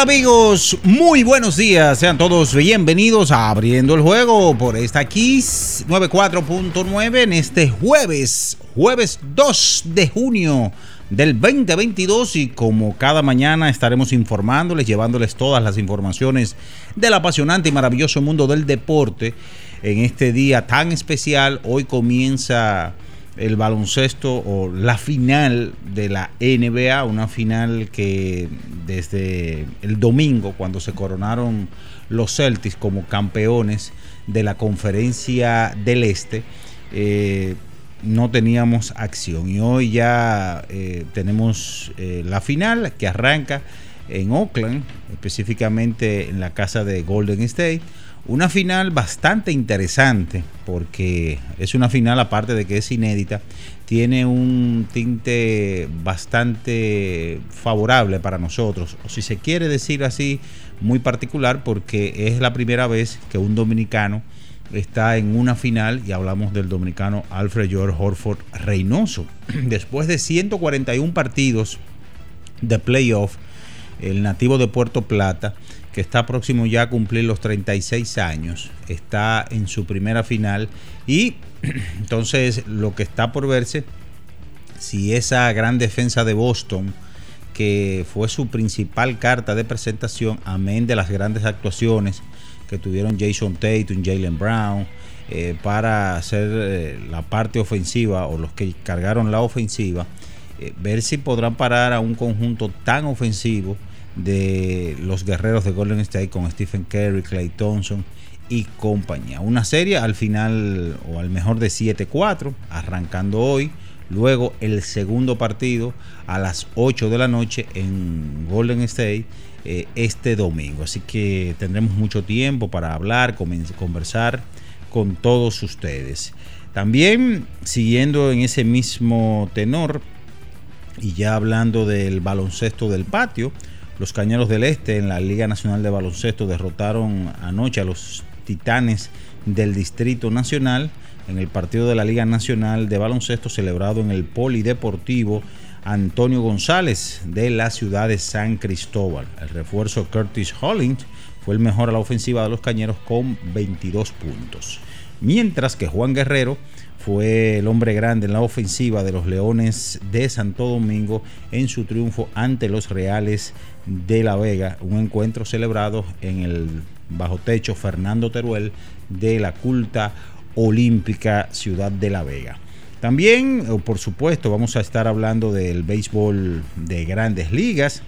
Amigos? Muy buenos días, sean todos bienvenidos a Abriendo el Juego por esta Kiss 94.9 en este jueves, jueves 2 de junio del 2022 y como cada mañana estaremos informándoles, llevándoles todas las informaciones del apasionante y maravilloso mundo del deporte en este día tan especial. Hoy comienza el baloncesto o la final de la NBA, una final que desde el domingo, cuando se coronaron los Celtics como campeones de la conferencia del Este, eh, no teníamos acción. Y hoy ya eh, tenemos eh, la final que arranca en Oakland, específicamente en la casa de Golden State una final bastante interesante porque es una final, aparte de que es inédita, tiene un tinte bastante favorable para nosotros, o si se quiere decir así, muy particular porque es la primera vez que un dominicano está en una final y hablamos del dominicano Alfred George Horford Reynoso. Después de 141 partidos de playoff, el nativo de Puerto Plata que está próximo ya a cumplir los 36 años, está en su primera final y entonces lo que está por verse, si esa gran defensa de Boston, que fue su principal carta de presentación, amén de las grandes actuaciones que tuvieron Jason Tatum, Jalen Brown, eh, para hacer eh, la parte ofensiva o los que cargaron la ofensiva, eh, ver si podrán parar a un conjunto tan ofensivo de los guerreros de Golden State con Stephen Curry, Clay Thompson y compañía. Una serie al final o al mejor de 7-4, arrancando hoy. Luego el segundo partido a las 8 de la noche en Golden State eh, este domingo. Así que tendremos mucho tiempo para hablar, conversar con todos ustedes. También siguiendo en ese mismo tenor y ya hablando del baloncesto del patio, los Cañeros del Este en la Liga Nacional de Baloncesto derrotaron anoche a los Titanes del Distrito Nacional en el partido de la Liga Nacional de Baloncesto celebrado en el Polideportivo Antonio González de la ciudad de San Cristóbal. El refuerzo Curtis Hollins fue el mejor a la ofensiva de los Cañeros con 22 puntos. Mientras que Juan Guerrero fue el hombre grande en la ofensiva de los Leones de Santo Domingo en su triunfo ante los Reales de La Vega, un encuentro celebrado en el bajo techo Fernando Teruel de la culta olímpica Ciudad de La Vega. También, por supuesto, vamos a estar hablando del béisbol de grandes ligas,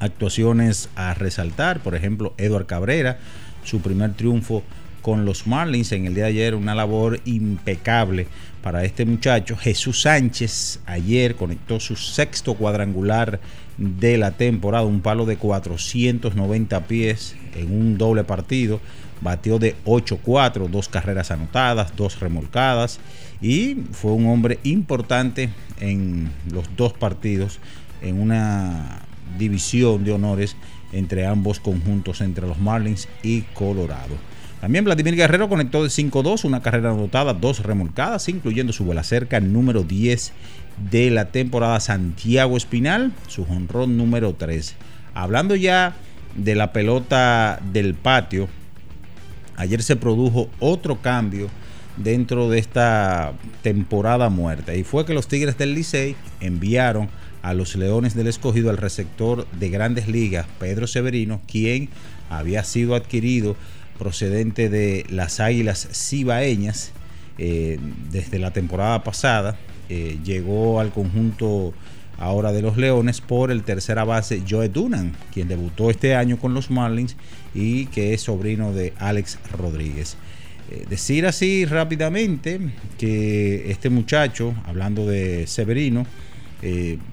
actuaciones a resaltar, por ejemplo, Eduard Cabrera, su primer triunfo con los Marlins en el día de ayer, una labor impecable para este muchacho. Jesús Sánchez ayer conectó su sexto cuadrangular de la temporada, un palo de 490 pies en un doble partido. Batió de 8-4, dos carreras anotadas, dos remolcadas y fue un hombre importante en los dos partidos en una división de honores entre ambos conjuntos, entre los Marlins y Colorado. También Vladimir Guerrero conectó de 5-2, una carrera anotada, dos remolcadas, incluyendo su vuela cerca número 10 de la temporada Santiago Espinal, su jonrón número 3. Hablando ya de la pelota del patio, ayer se produjo otro cambio dentro de esta temporada muerta y fue que los Tigres del Licey enviaron a los Leones del Escogido al receptor de grandes ligas, Pedro Severino, quien había sido adquirido procedente de las Águilas Cibaeñas eh, desde la temporada pasada. Eh, llegó al conjunto ahora de los Leones por el tercera base Joe Dunan, quien debutó este año con los Marlins y que es sobrino de Alex Rodríguez. Eh, decir así rápidamente que este muchacho, hablando de Severino,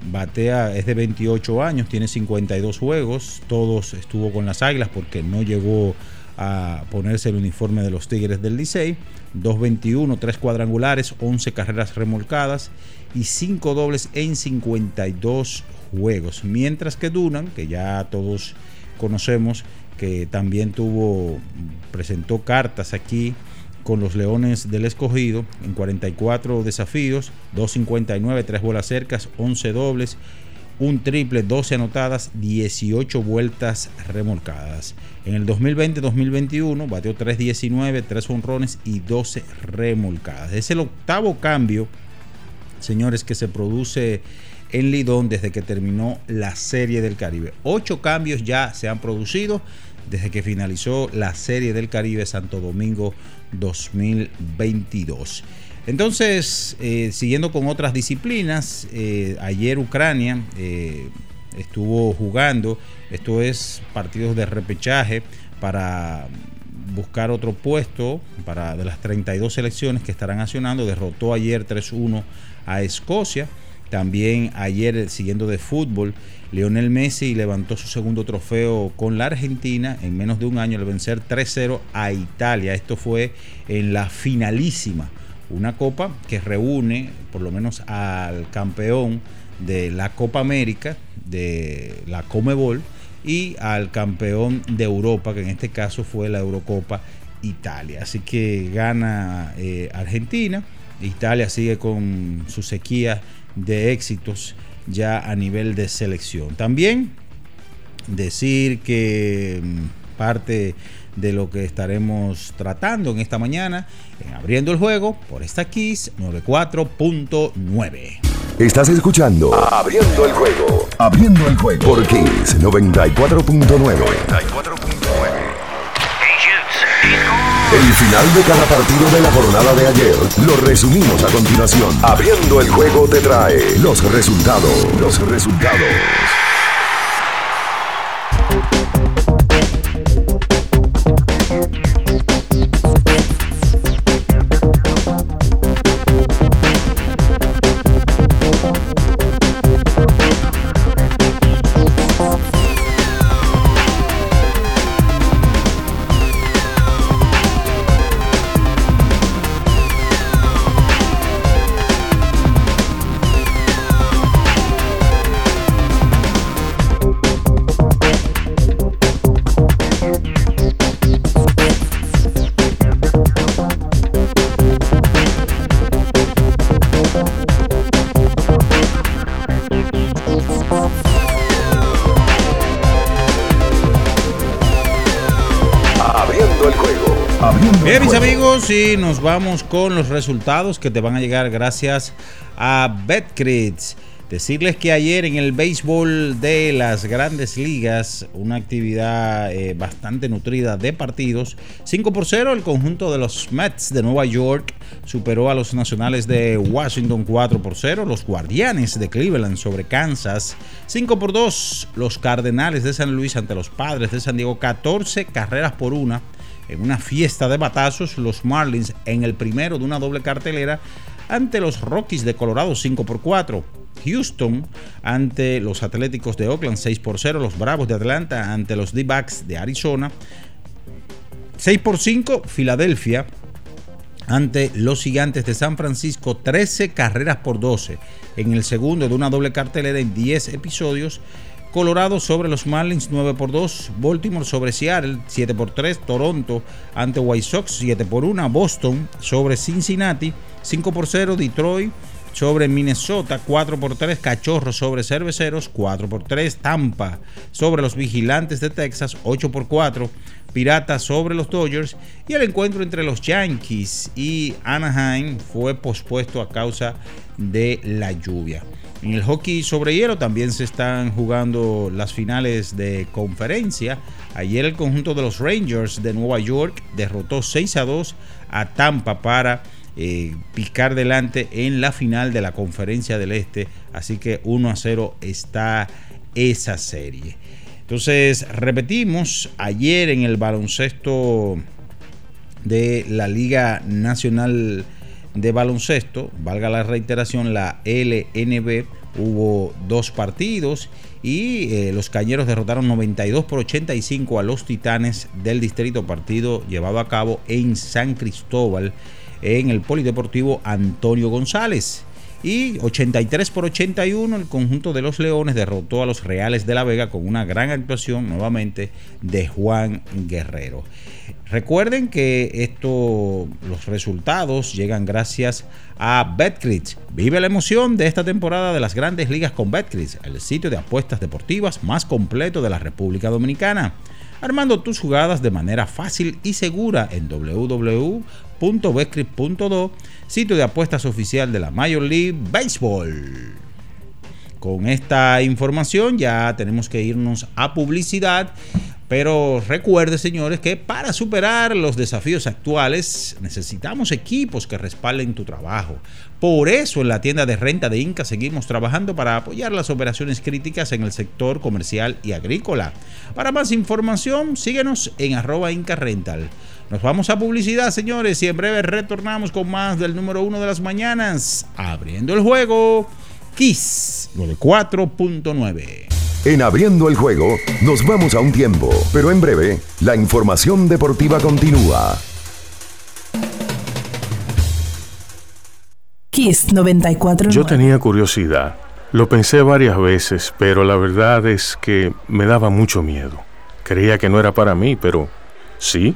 batea, es de 28 años, tiene 52 juegos, todos estuvo con las Águilas porque no llegó a ponerse el uniforme de los Tigres del Licey. 2.21, 3 cuadrangulares, 11 carreras remolcadas y 5 dobles en 52 juegos. Mientras que Dunan, que ya todos conocemos, que también tuvo, presentó cartas aquí con los Leones del Escogido en 44 desafíos, 2.59, 3 bolas cercas, 11 dobles un triple, 12 anotadas, 18 vueltas remolcadas. En el 2020-2021 bateó 3.19, 3 honrones y 12 remolcadas. Es el octavo cambio, señores, que se produce en Lidón desde que terminó la Serie del Caribe. Ocho cambios ya se han producido desde que finalizó la Serie del Caribe Santo Domingo 2022. Entonces, eh, siguiendo con otras disciplinas, eh, ayer Ucrania eh, estuvo jugando, esto es partidos de repechaje para buscar otro puesto para de las 32 selecciones que estarán accionando. Derrotó ayer 3-1 a Escocia. También ayer, siguiendo de fútbol, Lionel Messi levantó su segundo trofeo con la Argentina en menos de un año al vencer 3-0 a Italia. Esto fue en la finalísima una copa que reúne por lo menos al campeón de la Copa América, de la Comebol, y al campeón de Europa, que en este caso fue la Eurocopa Italia. Así que gana eh, Argentina, Italia sigue con su sequía de éxitos ya a nivel de selección. También decir que mm, parte de lo que estaremos tratando en esta mañana en Abriendo el Juego por esta Kiss 94.9. Estás escuchando Abriendo el juego. Abriendo el Juego por Kiss 94.9. El final de cada partido de la jornada de ayer lo resumimos a continuación. Abriendo el juego te trae los resultados. Los resultados. Y nos vamos con los resultados que te van a llegar gracias a BetCrits. Decirles que ayer en el béisbol de las grandes ligas, una actividad eh, bastante nutrida de partidos, 5 por 0 el conjunto de los Mets de Nueva York superó a los nacionales de Washington 4 por 0, los guardianes de Cleveland sobre Kansas 5 por 2, los Cardenales de San Luis ante los Padres de San Diego 14 carreras por una. En una fiesta de batazos, los Marlins en el primero de una doble cartelera ante los Rockies de Colorado 5 por 4. Houston ante los Atléticos de Oakland 6 por 0. Los Bravos de Atlanta ante los D-Backs de Arizona 6 por 5. Filadelfia ante los Gigantes de San Francisco 13 carreras por 12. En el segundo de una doble cartelera en 10 episodios. Colorado sobre los Marlins 9 por 2, Baltimore sobre Seattle 7 por 3, Toronto ante White Sox 7 por 1, Boston sobre Cincinnati 5 por 0, Detroit sobre Minnesota 4 por 3, Cachorros sobre Cerveceros 4 por 3, Tampa sobre los Vigilantes de Texas 8 por 4, Piratas sobre los Dodgers. Y el encuentro entre los Yankees y Anaheim fue pospuesto a causa de la lluvia. En el hockey sobre hielo también se están jugando las finales de conferencia. Ayer el conjunto de los Rangers de Nueva York derrotó 6 a 2 a Tampa para eh, picar delante en la final de la conferencia del Este. Así que 1 a 0 está esa serie. Entonces, repetimos, ayer en el baloncesto de la Liga Nacional de baloncesto, valga la reiteración, la LNB, hubo dos partidos y eh, los Cañeros derrotaron 92 por 85 a los Titanes del Distrito, partido llevado a cabo en San Cristóbal, en el Polideportivo Antonio González. Y 83 por 81 el conjunto de los Leones derrotó a los Reales de la Vega con una gran actuación nuevamente de Juan Guerrero. Recuerden que esto, los resultados llegan gracias a Betcris. Vive la emoción de esta temporada de las grandes ligas con Betcris, el sitio de apuestas deportivas más completo de la República Dominicana. Armando tus jugadas de manera fácil y segura en www.betcris.do, sitio de apuestas oficial de la Major League Baseball. Con esta información ya tenemos que irnos a publicidad pero recuerde, señores, que para superar los desafíos actuales necesitamos equipos que respalden tu trabajo. Por eso en la tienda de renta de Inca seguimos trabajando para apoyar las operaciones críticas en el sector comercial y agrícola. Para más información, síguenos en arroba Inca Rental. Nos vamos a publicidad, señores, y en breve retornamos con más del número uno de las mañanas, abriendo el juego. Kiss 94.9. En abriendo el juego, nos vamos a un tiempo, pero en breve, la información deportiva continúa. Kiss 94. Yo tenía curiosidad. Lo pensé varias veces, pero la verdad es que me daba mucho miedo. Creía que no era para mí, pero sí.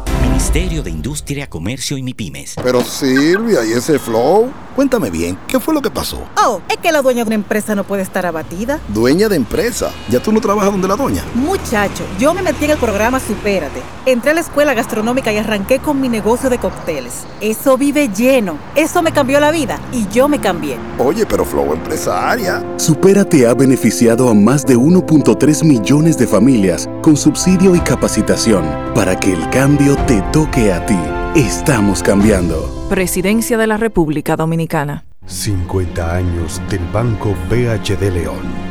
Ministerio de Industria, Comercio y MIPIMES. Pero Silvia, ¿y ese flow? Cuéntame bien, ¿qué fue lo que pasó? Oh, es que la dueña de una empresa no puede estar abatida. Dueña de empresa. ¿Ya tú no trabajas donde la doña? Muchacho, yo me metí en el programa Supérate. Entré a la escuela gastronómica y arranqué con mi negocio de cócteles. Eso vive lleno. Eso me cambió la vida y yo me cambié. Oye, pero Flow empresaria. Supérate ha beneficiado a más de 1.3 millones de familias con subsidio y capacitación para que el cambio te toque a ti. Estamos cambiando. Presidencia de la República Dominicana. 50 años del Banco BHD León.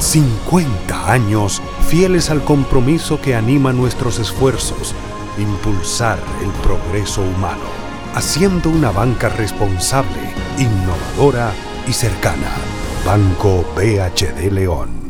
50 años fieles al compromiso que anima nuestros esfuerzos, impulsar el progreso humano, haciendo una banca responsable, innovadora y cercana. Banco BHD León.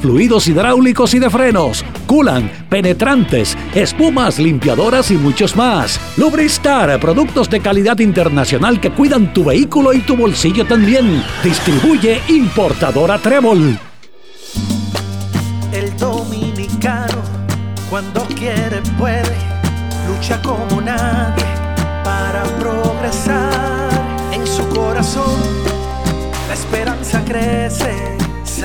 fluidos hidráulicos y de frenos, culan, penetrantes, espumas, limpiadoras y muchos más. Lubristar, productos de calidad internacional que cuidan tu vehículo y tu bolsillo también. Distribuye importadora Trébol. El dominicano, cuando quiere, puede, lucha como nadie para progresar. En su corazón, la esperanza crece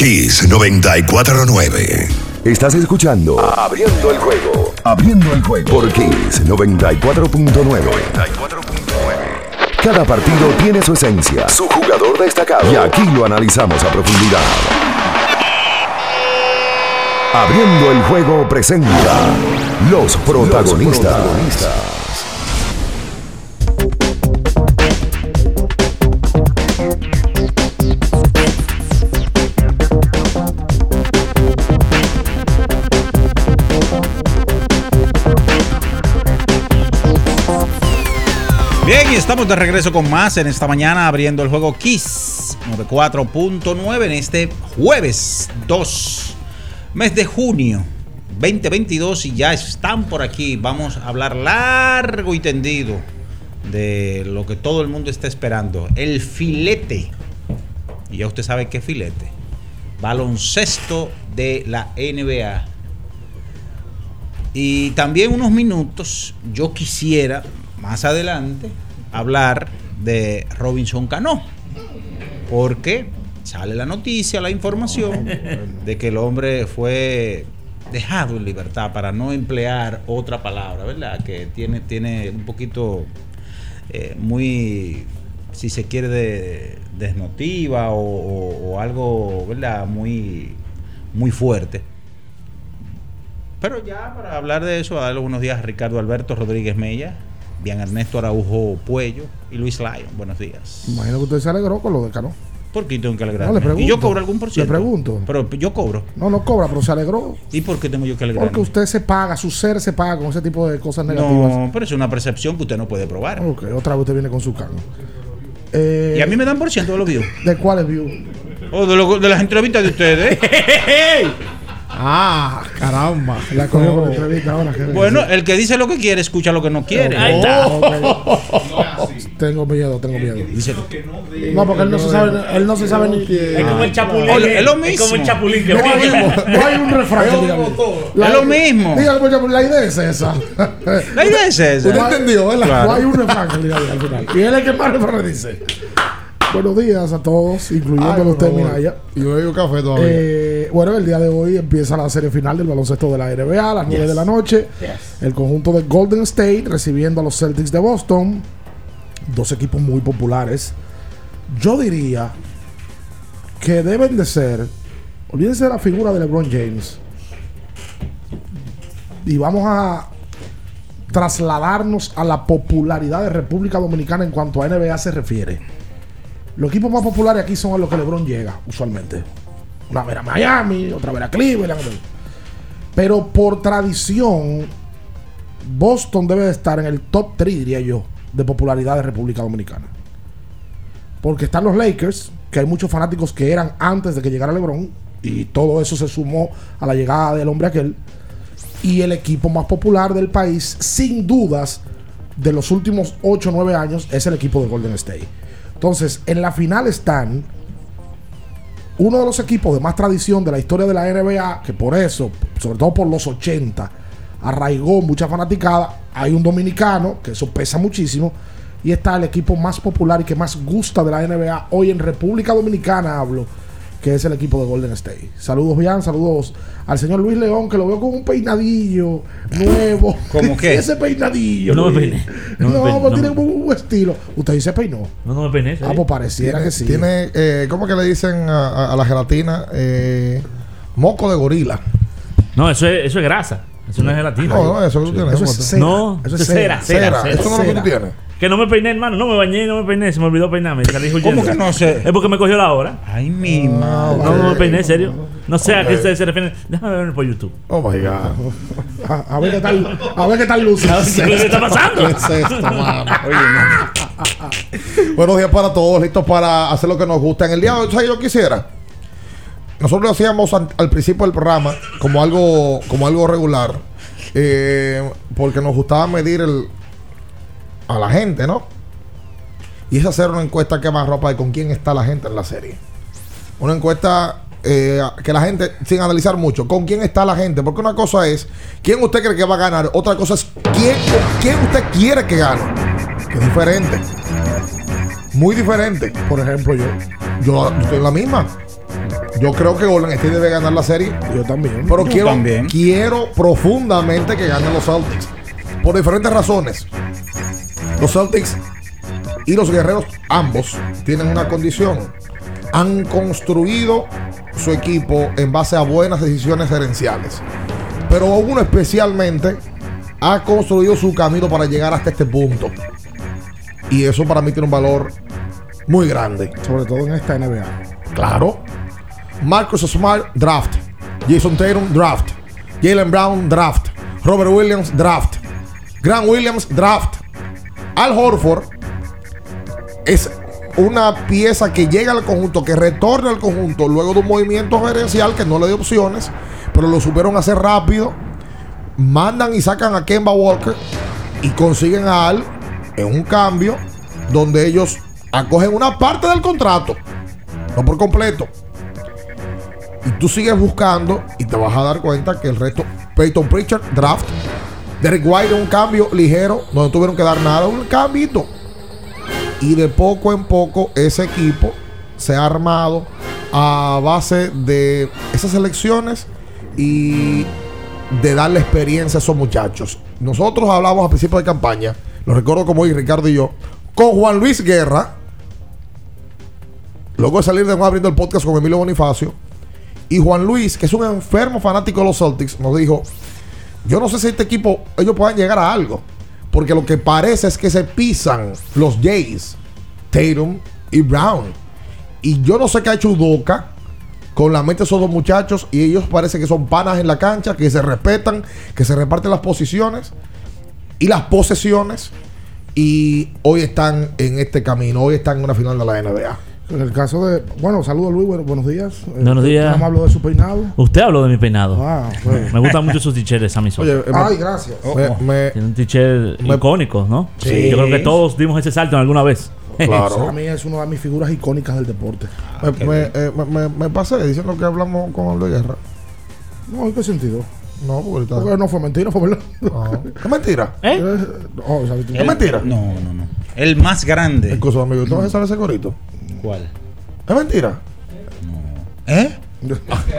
Kiss 949. Estás escuchando Abriendo el juego. Abriendo el juego por Kiss 94.9. Cada partido tiene su esencia, su jugador destacado. Y aquí lo analizamos a profundidad. Abriendo el juego presenta los protagonistas. Estamos de regreso con más en esta mañana abriendo el juego Kiss 94.9 en este jueves 2, mes de junio 2022 y ya están por aquí. Vamos a hablar largo y tendido de lo que todo el mundo está esperando, el filete. Y ya usted sabe qué filete. Baloncesto de la NBA. Y también unos minutos yo quisiera más adelante hablar de Robinson Cano. Porque sale la noticia, la información de que el hombre fue dejado en libertad para no emplear otra palabra, ¿verdad? Que tiene, tiene un poquito eh, muy, si se quiere, de, desnotiva o, algo, ¿verdad? Muy, muy fuerte. Pero ya para hablar de eso, a darle unos días a Ricardo Alberto Rodríguez Mella, bien Ernesto Araujo Puello y Luis Lyon. Buenos días. Imagino que usted se alegró con lo de Cano. ¿Por qué tengo que alegrarme? No, le pregunto. ¿Y yo cobro algún por Le ciento? pregunto. Pero yo cobro. No, no cobra, pero se alegró. ¿Y por qué tengo yo que alegrarme? Porque usted se paga, su ser se paga con ese tipo de cosas negativas. No, pero es una percepción que usted no puede probar. Ok, otra vez usted viene con su cargo. Eh, Y a mí me dan por ciento de los views. ¿De cuáles views? O de, de las entrevistas de ustedes. Ah, caramba. La cogió con la entrevista ahora. ¿qué bueno, dice? el que dice lo que quiere, escucha lo que no quiere. Oh, ok. Tengo miedo, tengo miedo. No, porque él no se sabe, él no se sabe ni Es como el chapulín. Ah. Es lo Es como el mismo. chapulín que No hay, no un refrán que Es lo mismo. La idea es esa. La idea es esa. Usted entendió, ¿verdad? Claro. No hay un refrán que al final. Y él es el que más refrán dice. Buenos días a todos, incluyendo Ay, a. Minaya. Y yo bebo café todavía. Eh, bueno, el día de hoy empieza la serie final del baloncesto de la NBA a las 9 de la noche. El conjunto de Golden State recibiendo a los Celtics de Boston. Dos equipos muy populares. Yo diría que deben de ser. Olvídense de la figura de LeBron James. Y vamos a trasladarnos a la popularidad de República Dominicana en cuanto a NBA se refiere. Los equipos más populares aquí son a los que LeBron llega, usualmente. Una vez a Miami, otra vez a Cleveland. Pero por tradición, Boston debe de estar en el top 3, diría yo, de popularidad de República Dominicana. Porque están los Lakers, que hay muchos fanáticos que eran antes de que llegara LeBron, y todo eso se sumó a la llegada del hombre aquel. Y el equipo más popular del país, sin dudas, de los últimos 8 o 9 años, es el equipo de Golden State. Entonces, en la final están uno de los equipos de más tradición de la historia de la NBA, que por eso, sobre todo por los 80, arraigó mucha fanaticada. Hay un dominicano, que eso pesa muchísimo, y está el equipo más popular y que más gusta de la NBA hoy en República Dominicana, hablo, que es el equipo de Golden State. Saludos, Bian, saludos al señor Luis León, que lo veo con un peinadillo nuevo. ¿Cómo qué? Ese peinadillo. No me peiné. No, No me peiné, pero no tiene me- un estilo. Usted dice peinó. No, no me peiné. Ah, pues pareciera que sí. Tiene, eh, ¿cómo que le dicen a, a- a la gelatina? Eh, moco de gorila. No, eso es, eso es grasa. Eso no es gelatina. No, no, eso que tú tienes. Eso es ¿cómo cera. No, Eso eso es cera, cera. cera, Cera. cera. Eso no es lo que tú tienes. Que no me peiné, hermano. No me bañé, no me peiné. Se me olvidó peinarme. Salí huyendo. ¿Cómo que no sé? Es porque me cogió la hora. Ay, mi madre. No, no me peiné, en serio. No sé a qué ustedes se refieren. Déjame ver por YouTube. Oh my God. A, a ver qué tal, a ver qué tal luce. ¿Qué está pasando? ¿Qué es esto, mano? Buenos días para todos, listos para hacer lo que nos gusta. En el día de hoy, ¿sabes? Yo quisiera. Nosotros lo hacíamos al principio del programa como algo, como algo regular. eh, porque nos gustaba medir el, a la gente, ¿no? Y es hacer una encuesta que más ropa de con quién está la gente en la serie. Una encuesta eh, que la gente, sin analizar mucho, con quién está la gente. Porque una cosa es quién usted cree que va a ganar, otra cosa es quién, quién usted quiere que gane. Que es diferente. Muy diferente. Por ejemplo, yo. Yo, yo estoy en la misma. Yo creo que Golden State debe ganar la serie. Yo también. Pero Yo quiero, también. quiero profundamente que ganen los Celtics. Por diferentes razones. Los Celtics y los guerreros, ambos, tienen una condición. Han construido su equipo en base a buenas decisiones gerenciales. Pero uno especialmente ha construido su camino para llegar hasta este punto. Y eso para mí tiene un valor muy grande. Sobre todo en esta NBA. Claro. Marcus Smart, draft. Jason Tatum, draft. Jalen Brown, draft. Robert Williams, draft. Grant Williams, draft. Al Horford es una pieza que llega al conjunto, que retorna al conjunto luego de un movimiento gerencial que no le dio opciones, pero lo supieron hacer rápido. Mandan y sacan a Kemba Walker y consiguen a Al en un cambio donde ellos acogen una parte del contrato, no por completo. Y tú sigues buscando y te vas a dar cuenta que el resto, Peyton Pritchard, draft, Derek White, un cambio ligero, no tuvieron que dar nada, un cambito. Y de poco en poco ese equipo se ha armado a base de esas elecciones y de darle experiencia a esos muchachos. Nosotros hablamos a principio de campaña, lo recuerdo como hoy Ricardo y yo, con Juan Luis Guerra, luego de salir de nuevo abriendo el podcast con Emilio Bonifacio, y Juan Luis, que es un enfermo fanático de los Celtics, nos dijo, yo no sé si este equipo, ellos puedan llegar a algo, porque lo que parece es que se pisan los Jays, Tatum y Brown. Y yo no sé qué ha hecho Udoca con la mente de esos dos muchachos. Y ellos parece que son panas en la cancha, que se respetan, que se reparten las posiciones y las posesiones. Y hoy están en este camino, hoy están en una final de la NBA. En el caso de. Bueno, saludos Luis, bueno, buenos días. Eh, Buenos días. nada más hablo de su peinado. Usted habló de mi peinado. Ah. Me gustan mucho sus t-shirts a mí solo. Oye, eh, Ay, gracias. me- me- Tiene un me- icónico, ¿no? Sí. Yo creo que todos dimos ese salto en alguna vez. Claro. A mí es una de mis figuras icónicas del deporte. me, me- eh, me- me- me pasé diciendo que hablamos con Luis Guerra. No, ¿en qué sentido? No, porque. Porque no fue mentira, fue verdad. ¿Es mentira? ¿Eh? No, o sea, ¿Es mentira? No, no, no. El más grande. El coso amigo, ¿tú vas a saber ese corito? ¿Cuál? ¿Es mentira? ¿Eh?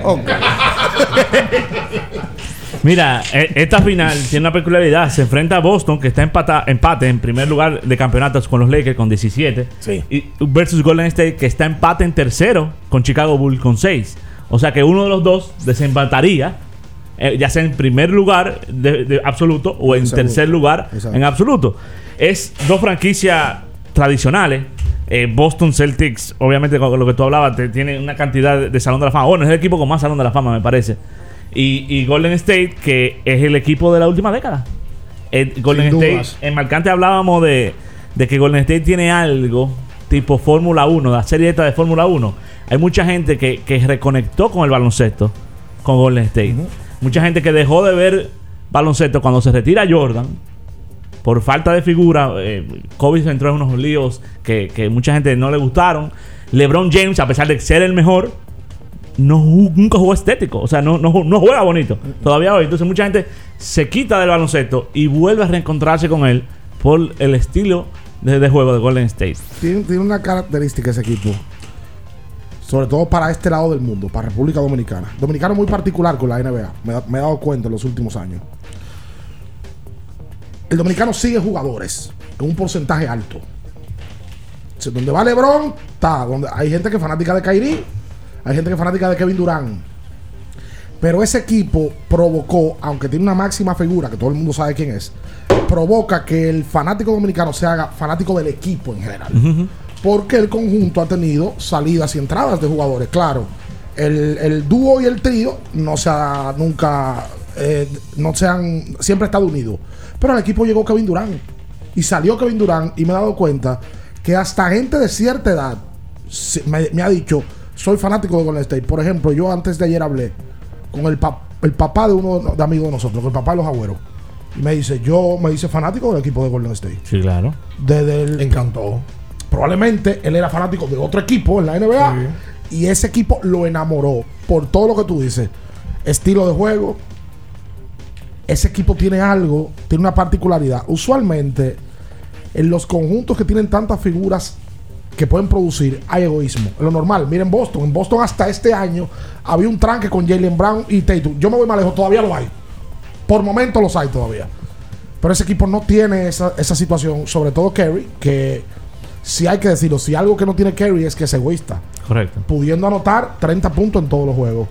Ok. Mira, eh, esta final tiene una peculiaridad. Se enfrenta a Boston, que está empata, empate en primer lugar de campeonatos con los Lakers con 17. Sí. Y versus Golden State, que está empate en tercero con Chicago Bulls con 6. O sea que uno de los dos desempataría, eh, ya sea en primer lugar de, de absoluto o en tercer lugar Exacto. en absoluto. Es dos franquicias tradicionales. Eh, Boston Celtics, obviamente con lo que tú hablabas, te- tiene una cantidad de salón de la fama. Bueno, es el equipo con más salón de la fama, me parece. Y, y Golden State, que es el equipo de la última década. Eh, Golden State, en Marcante hablábamos de, de que Golden State tiene algo tipo Fórmula 1, la serie esta de Fórmula 1. Hay mucha gente que, que reconectó con el baloncesto, con Golden State. Mucha gente que dejó de ver baloncesto cuando se retira Jordan. Por falta de figura, eh, Kobe se entró en unos líos que, mucha gente no le gustaron. LeBron James, a pesar de ser el mejor, no nunca jugó estético. O sea, no, no, ju- no juega bonito. Todavía hoy. Entonces mucha gente se quita del baloncesto y vuelve a reencontrarse con él por el estilo de, juego de Golden State. Tiene, una característica ese equipo. Sobre todo para este lado del mundo, para República Dominicana. Dominicano muy particular con la NBA. Me he dado cuenta en los últimos años. El dominicano sigue jugadores en un porcentaje alto. O sea, donde va LeBron, está. Donde hay gente que es fanática de Kyrie, hay gente que es fanática de Kevin Durant. Pero ese equipo provocó, aunque tiene una máxima figura, que todo el mundo sabe quién es, provoca que el fanático dominicano se haga fanático del equipo en general. Porque el conjunto ha tenido salidas y entradas de jugadores. Claro, el, el dúo y el trío no se ha nunca, eh, no se han, siempre ha estado unido. Pero al equipo llegó Kevin Durant. Y salió Kevin Durant y me he dado cuenta que hasta gente de cierta edad me, me ha dicho, soy fanático de Golden State. Por ejemplo, yo antes de ayer hablé con el, pap- el papá de uno de amigos de nosotros, con el papá de los agüeros. Y me dice, yo me dice fanático del equipo de Golden State. Sí, claro. Desde el, encantó. Probablemente él era fanático de otro equipo en la NBA. Y ese equipo lo enamoró por todo lo que tú dices. Estilo de juego. Ese equipo tiene algo, tiene una particularidad. Usualmente, en los conjuntos que tienen tantas figuras que pueden producir, hay egoísmo. Es lo normal. Miren Boston. En Boston hasta este año había un tranque con Jalen Brown y Tatum. Yo me voy más lejos, todavía lo hay. Por momentos los hay todavía. Pero ese equipo no tiene esa, esa situación, sobre todo Kerry, que si hay que decirlo, si algo que no tiene Kerry es que es egoísta, Correcto. pudiendo anotar 30 puntos en todos los juegos.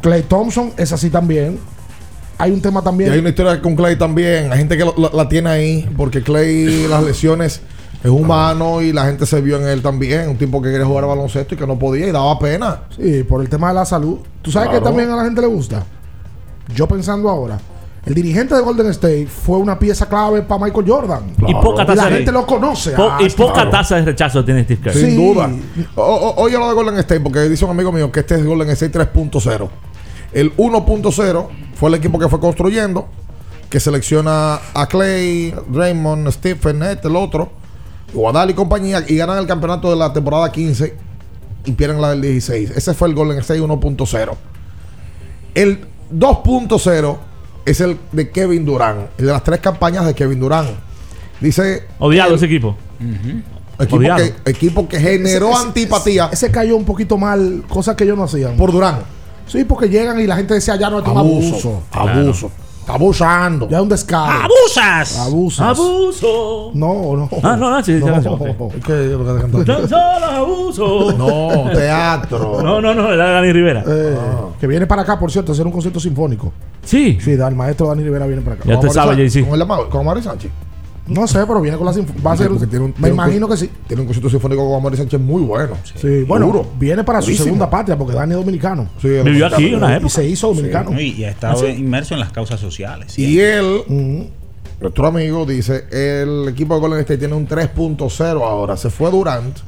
Clay Thompson es así también. Hay un tema Y también. hay una historia con Clay también. Hay gente que lo- la, la tiene ahí porque Clay, las lesiones es humano y la gente se vio en él también. Un tipo que quiere jugar baloncesto y que no podía y daba pena. Sí, por el tema de la salud. ¿Tú sabes Claro. que también a la gente le gusta? Yo pensando ahora, el dirigente de Golden State fue una pieza clave para Michael Jordan. Y poca Y tasa la de- gente lo conoce. Po- Ah, y poca tasa de rechazo tiene Steve Kerr. Sin Sí. duda. O- o- Oye lo de Golden State, porque dice un amigo mío que este es Golden State 3.0. El 1.0 fue el equipo que fue construyendo, que selecciona a Clay, Raymond, Stephen, este, el otro, Guadal y compañía, y ganan el campeonato de la temporada 15 y pierden la del 16. Ese fue el Golden State 1.0. El 2.0 es el de Kevin Durant, el de las tres campañas de Kevin Durant. Dice. Odiado el- ese equipo. Equipo Odiado. que, equipo que generó Ese- ese- antipatía Ese cayó un poquito mal, cosas que ellos no hacían. por Durán. Sí, porque llegan y la gente decía, ya no es un abuso. Abuso. Está abusando. Ya es un descaro. ¡Abusas! Abusas. Abuso. No, no. Ah, no, no, sí, no. sí, sí, sí. ¿Qué es lo que te cantó? Son solo abuso. No, teatro. No, no, no, era Dani Rivera. Eh, Que viene para acá, por cierto, a hacer un concierto sinfónico. Sí. Sí, el maestro Dani Rivera viene para acá. Ya te sabes, JC. Con el con Amaury Sánchez. No sé, pero viene con la sinf- va a ser. Tiene un- me un imagino que sí. Tiene un concierto sinfónico con Amaury Sánchez muy bueno. Sí, bueno, Duro. viene para su segunda patria porque Dani es dominicano. Sí, Vivió aquí una Y época. se hizo dominicano. Y, y ha estado ¿Ah, sí? inmerso en las causas sociales. Y él, nuestro amigo, dice: el equipo de Golden State tiene un 3.0 ahora. Se fue Durant.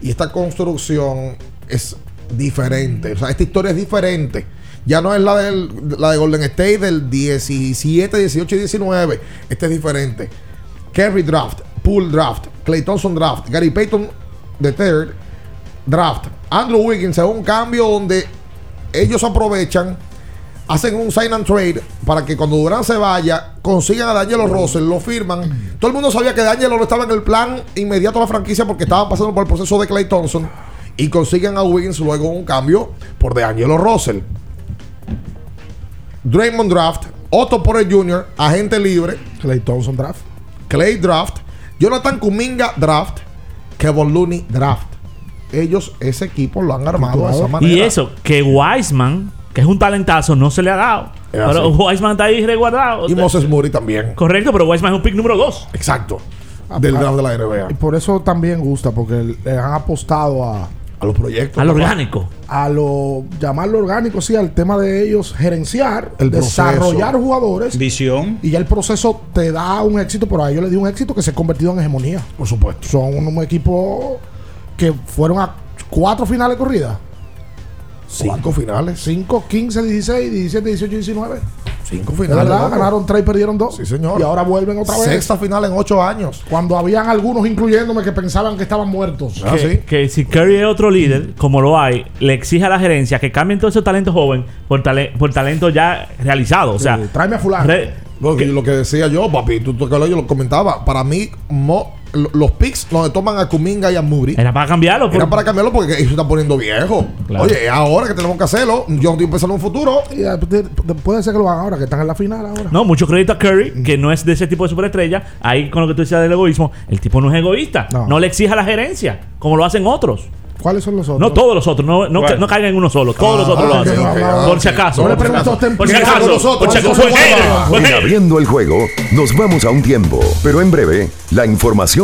Y esta construcción es diferente. O sea, esta historia es diferente. Ya no es la, del, la de Golden State del 17, 18 y 19. Este es diferente. Kerry Draft, Pool Draft, Clay Thompson Draft, Gary Payton the Third Draft, Andrew Wiggins es un cambio donde ellos aprovechan, hacen un sign and trade para que cuando Durant se vaya, consigan a D'Angelo Russell, lo firman. Todo el mundo sabía que D'Angelo no estaba en el plan inmediato a la franquicia porque estaban pasando por el proceso de Clay Thompson y consiguen a Wiggins luego un cambio por D'Angelo Russell. Draymond Draft, Otto Porter Jr., agente libre. Clay Thompson Draft. Clay Draft, Jonathan Kuminga Draft, Kevin Looney Draft. Ellos, ese equipo lo han armado de esa manera. Y eso, que Wiseman, que es un talentazo, no se le ha dado. Pero así. Wiseman está ahí resguardado. Y Moses Moody también. Correcto, pero Wiseman es un pick número 2. Exacto. Del draft de la NBA. Y por eso también gusta, porque le han apostado a, A los proyectos. Al papá. orgánico. a lo llamarlo orgánico, sí, al tema de ellos gerenciar, El desarrollar proceso. jugadores. Visión. Y ya el proceso te da un éxito, pero a ellos les dio un éxito que se ha convertido en hegemonía. Por supuesto. Son un, equipo que fueron a cuatro finales corridas. Cinco finales. 5, 15, 16, 17, 18, 19. Cinco finales. verdad, ganaron tres y perdieron dos. Sí, señor. Y ahora vuelven otra vez. Sexta final en ocho años. Cuando habían algunos, incluyéndome, que pensaban que estaban muertos. Ah, que, sí. que si Curry es otro líder, como lo hay, le exige a la gerencia que cambien todo ese talento joven por, tale- por talento ya realizado. O sea, Sí, tráeme a fulano. Lo que, lo que decía yo, papi, tú, tú que lo- yo lo comentaba. Para mí, mo- los picks donde toman a Kuminga y a Moody. era para cambiarlo. por- Era para cambiarlo porque ellos se están poniendo viejo. Claro. Oye, ahora que tenemos que hacerlo, yo estoy pensando en un futuro. Y, eh, de- de- puede ser que lo hagan ahora, que están en la final ahora. No, mucho crédito a Curry, que no es de ese tipo de superestrella. Ahí con lo que tú decías del egoísmo, el tipo no es egoísta. No. No, le exige a la gerencia, como lo hacen otros. ¿Cuáles son los otros? No todos los otros, no, no, no caigan en uno solo. Todos los otros lo hacen. por si acaso. No le por si pregunto a acaso. usted Por si acaso. los otros, Por si acaso. abriendo el juego, nos vamos a un tiempo, pero en breve, la información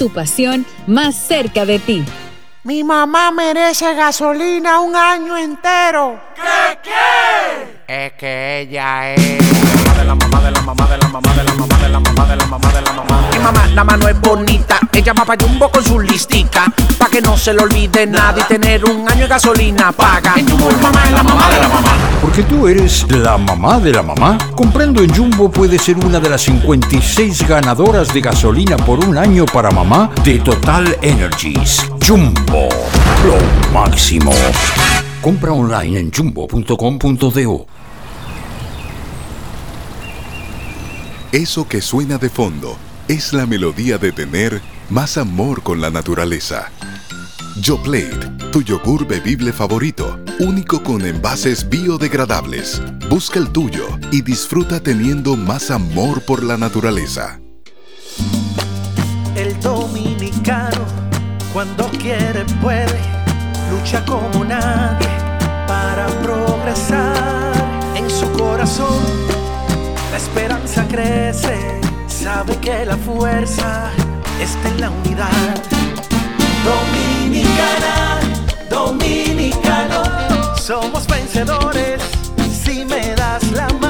Tu pasión más cerca de ti. Mi mamá merece gasolina un año entero. ¿Qué qué? Es que ella es la mamá de la mamá de la mamá de la mamá de la mamá de la mamá de la mamá. Mi mamá la mano es bonita, ella va pa' Jumbo con su listica, pa' que no se le olvide nada y tener un año de gasolina paga. En Jumbo mamá es la mamá de la mamá. Porque tú eres la mamá de la mamá. Comprando en Jumbo puedes ser una de las 56 ganadoras de gasolina por un año para mamá de Total Energies. Jumbo, lo máximo. Compra online en jumbo.com.do. Eso que suena de fondo es la melodía de tener más amor con la naturaleza. Yoplait, tu yogur bebible favorito, único con envases biodegradables. Busca el tuyo y disfruta teniendo más amor por la naturaleza. El dominicano cuando quiere puede, lucha como nadie para progresar. En su corazón esperanza crece, sabe que la fuerza está en la unidad. Dominicana, dominicano, somos vencedores si me das la mano.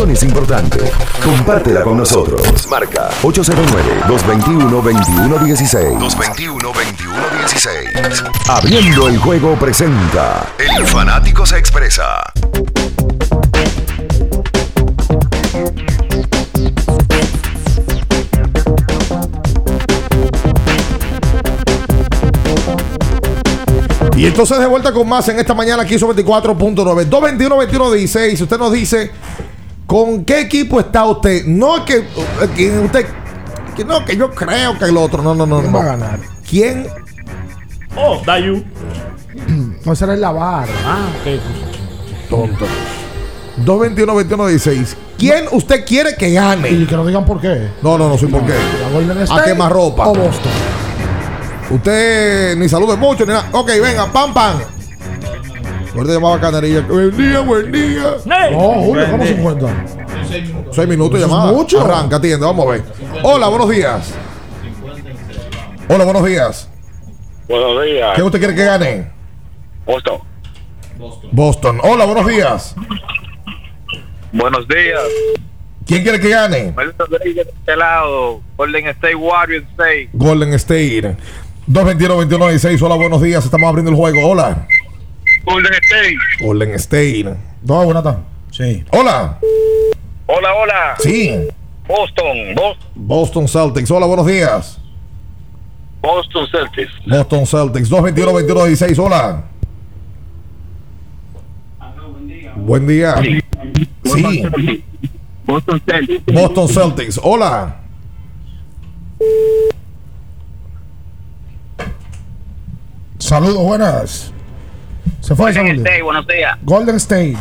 opinión es importante. Compártela con nosotros. Marca 809-221-2116. 221-2116. Abriendo el juego presenta. El fanático se expresa. Y entonces de vuelta con más en esta mañana aquí sobre 24.9. 221-21-16. Usted nos dice con qué equipo está usted. No es que, que usted. Que no, que yo creo que el otro. No, no, no. ¿Quién no. va a ganar? ¿Quién? Oh, Dayu. No será en la barra. Ah, ok. Tonto. 221-21-16. ¿Quién usted quiere que gane? Y que nos digan por qué. No, no, no soy por qué. ¿La Golden A quemar ropa. O Boston. Usted ni salude mucho ni nada. Ok, venga, pam, pam. Ahorita llamaba Canarilla. Buen día, buen día. No, Julio, ¿cómo se encuentra? Seis minutos llamada. mucho. Arranca, atiende, vamos a ver. Hola, buenos días. Hola, buenos días. Buenos días. ¿Qué usted quiere que gane? Boston. Boston. Hola, buenos días. Buenos días. ¿Quién quiere que gane? Este lado. Golden State Warriors 6. Golden State. 221-21-16. Hola, buenos días. Estamos abriendo el juego. Hola. Golden State. Golden State. No, Jonathan. Sí. Hola. Hola, hola. Sí. Boston. Bos- Boston Celtics. Hola, buenos días. Boston Celtics. Boston Celtics. 221-21-16. Hola. Buen día. Sí. Boston Celtics. Boston Celtics. Hola. Saludos, buenas. Se fue Golden State, buenos días. Golden State.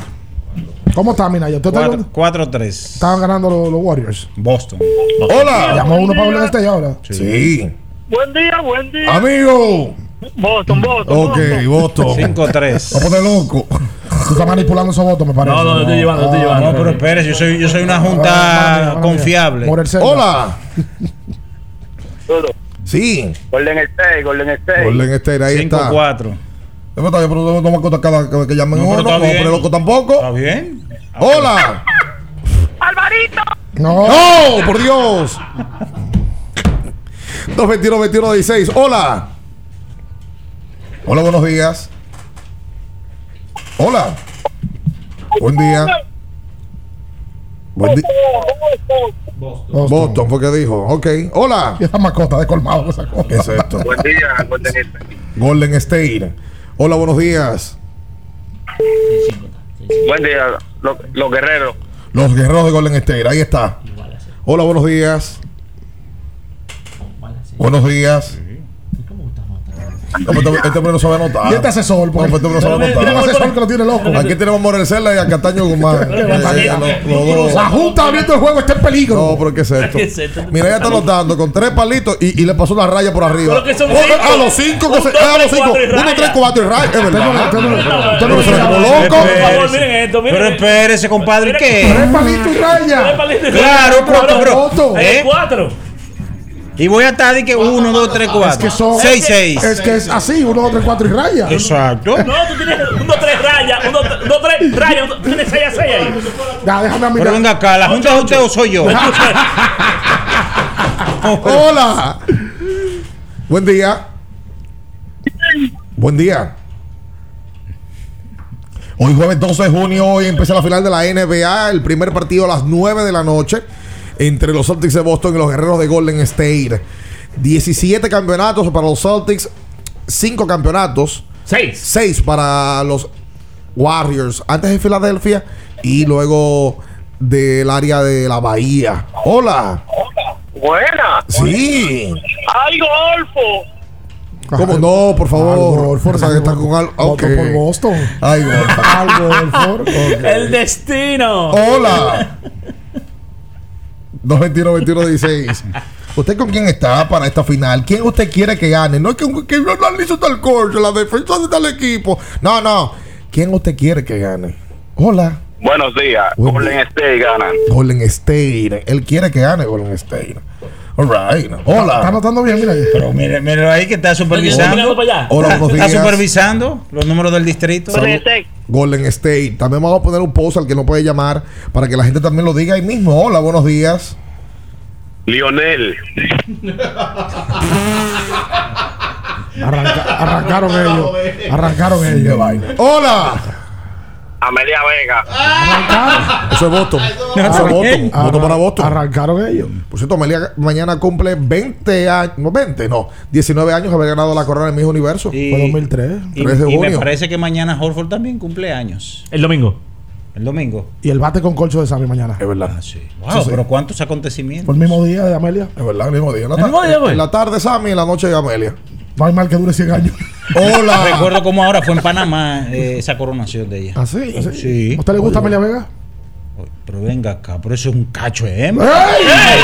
¿Cómo está, Minaya? ¿Usted está viendo? 4-3. Estaban ganando los, los Warriors. Boston. Hola. Llamó uno para Golden State ahora. Sí. Buen día, buen día. Amigo. Boston, Boston. Ok, Boston. 5-3. Vamos de loco. Tú estás manipulando esos votos, me parece. No, no, yo estoy llevando, estoy llevando. No, pero espérese, yo soy, yo soy una junta confiable. Hola. Sí. Golden State, Golden State. Golden State, ahí está. 5-4. Es verdad, yo pero no me cuenta cada vez que llamen No, uno, pero no poner loco tampoco. ¿Está bien? Hola. Alvarito. No. No, por Dios. 221 21 16. Hola. Hola, buenos días. Hola. Buen día. Buen día. Boston. fue que dijo. Ok. Hola. Y esa mascota de colmado esa cosa. ¿Qué es esto? Buen día, Golden State. Golden State. Hola, buenos días. Buen día, los, los guerreros. Los guerreros de Golden State. Ahí está. Hola, buenos días. Buenos días. Pues este, este hombre no sabe anotar. Y este asesor, porque pues este hombre no sabe tiene un anotar. asesor que lo tiene loco. Aquí tenemos a Morel Cela y a Cataño Guzmán. Eh, dos. La Junta abriendo el juego está en peligro. No, pero ¿qué es esto? Mira, ella está anotando con tres palitos y, y le pasó una raya por arriba. A los cinco, que se, a los cinco. Uno, tres, cuatro y raya. Es verdad. Usted no- se como loco. Por favor, miren esto, miren. Pero espérese, compadre, ¿qué? Tres palitos y Tres raya. palitos y Claro, raya. pero- ¿Eh? cuatro. Y voy a estar de que 1, 2, 3, 4. Es que son. 6, 6. Es que es así, uno, dos, tres, cuatro y raya. Exacto. No, tú tienes un, dos, tres rayas, un, dos, dos, tres rayas, un, dos- tienes seis a seis ahí. Ya, déjame a Pero mirar. venga acá, ¿la junta es usted o soy yo? Hola. Buen día. Buen día. Hoy jueves 12 de junio, hoy empieza la final de la NBA, el primer partido a las 9 de la noche entre los Celtics de Boston y los Guerreros de Golden State. 17 campeonatos para los Celtics, 5 campeonatos, Seis. 6 para los Warriors, antes de Filadelfia y luego del área de la Bahía. Hola. Buena. Sí. ¡Ay, Golfo! ¿Cómo no? Por favor. Al Golfo, Esa que está con al- Voto ok. por Boston. Ay, Golfo. Algo del foro. El destino. Hola. 221 21 16 ¿Usted con quién está para esta final? ¿Quién usted quiere que gane? No es que, que yo analizo tal cosa, la defensa de tal equipo. No, no. ¿Quién usted quiere que gane? Hola. Buenos días. Buen Golden día. State ganan. Golden State. Él quiere que gane Golden State. All right. Está Hola. anotando bien, mira. Pero mire, mire ahí que está supervisando. Hola, buenos Está días. supervisando los números del distrito. Golden State. Golden State. También vamos a poner un post al que no puede llamar para que la gente también lo diga ahí mismo. Hola, buenos días. Lionel. Arranca- arrancaron ellos. Arrancaron ellos. Hola. Amelia Vega. Arrancaron. Eso es Boston. Eso es Boston. Arran- Voto para Boston. Arrancaron ellos. Por cierto, Amelia mañana cumple 20 años. No, 20, no. 19 años de haber ganado la corona en Miss Universo. Y, Fue 2003. y- 3 de y me junio. parece que mañana Horford también cumple años. El domingo. El domingo. Y el bate con colcho de Sammy mañana. Es verdad. Ah, sí. Wow, pero ¿cuántos acontecimientos? Fue el mismo día de Amelia. Es verdad, el mismo día. En la, ¿El mismo día, güey? en la tarde, Sammy, en la noche, Amelia. No hay mal que dure 100 años. Hola. Recuerdo cómo ahora fue en Panamá eh, esa coronación de ella. ¿Ah, sí? Sí. ¿A usted le gusta Amelia Vega? Pero venga acá, pero eso es un cacho de hembra.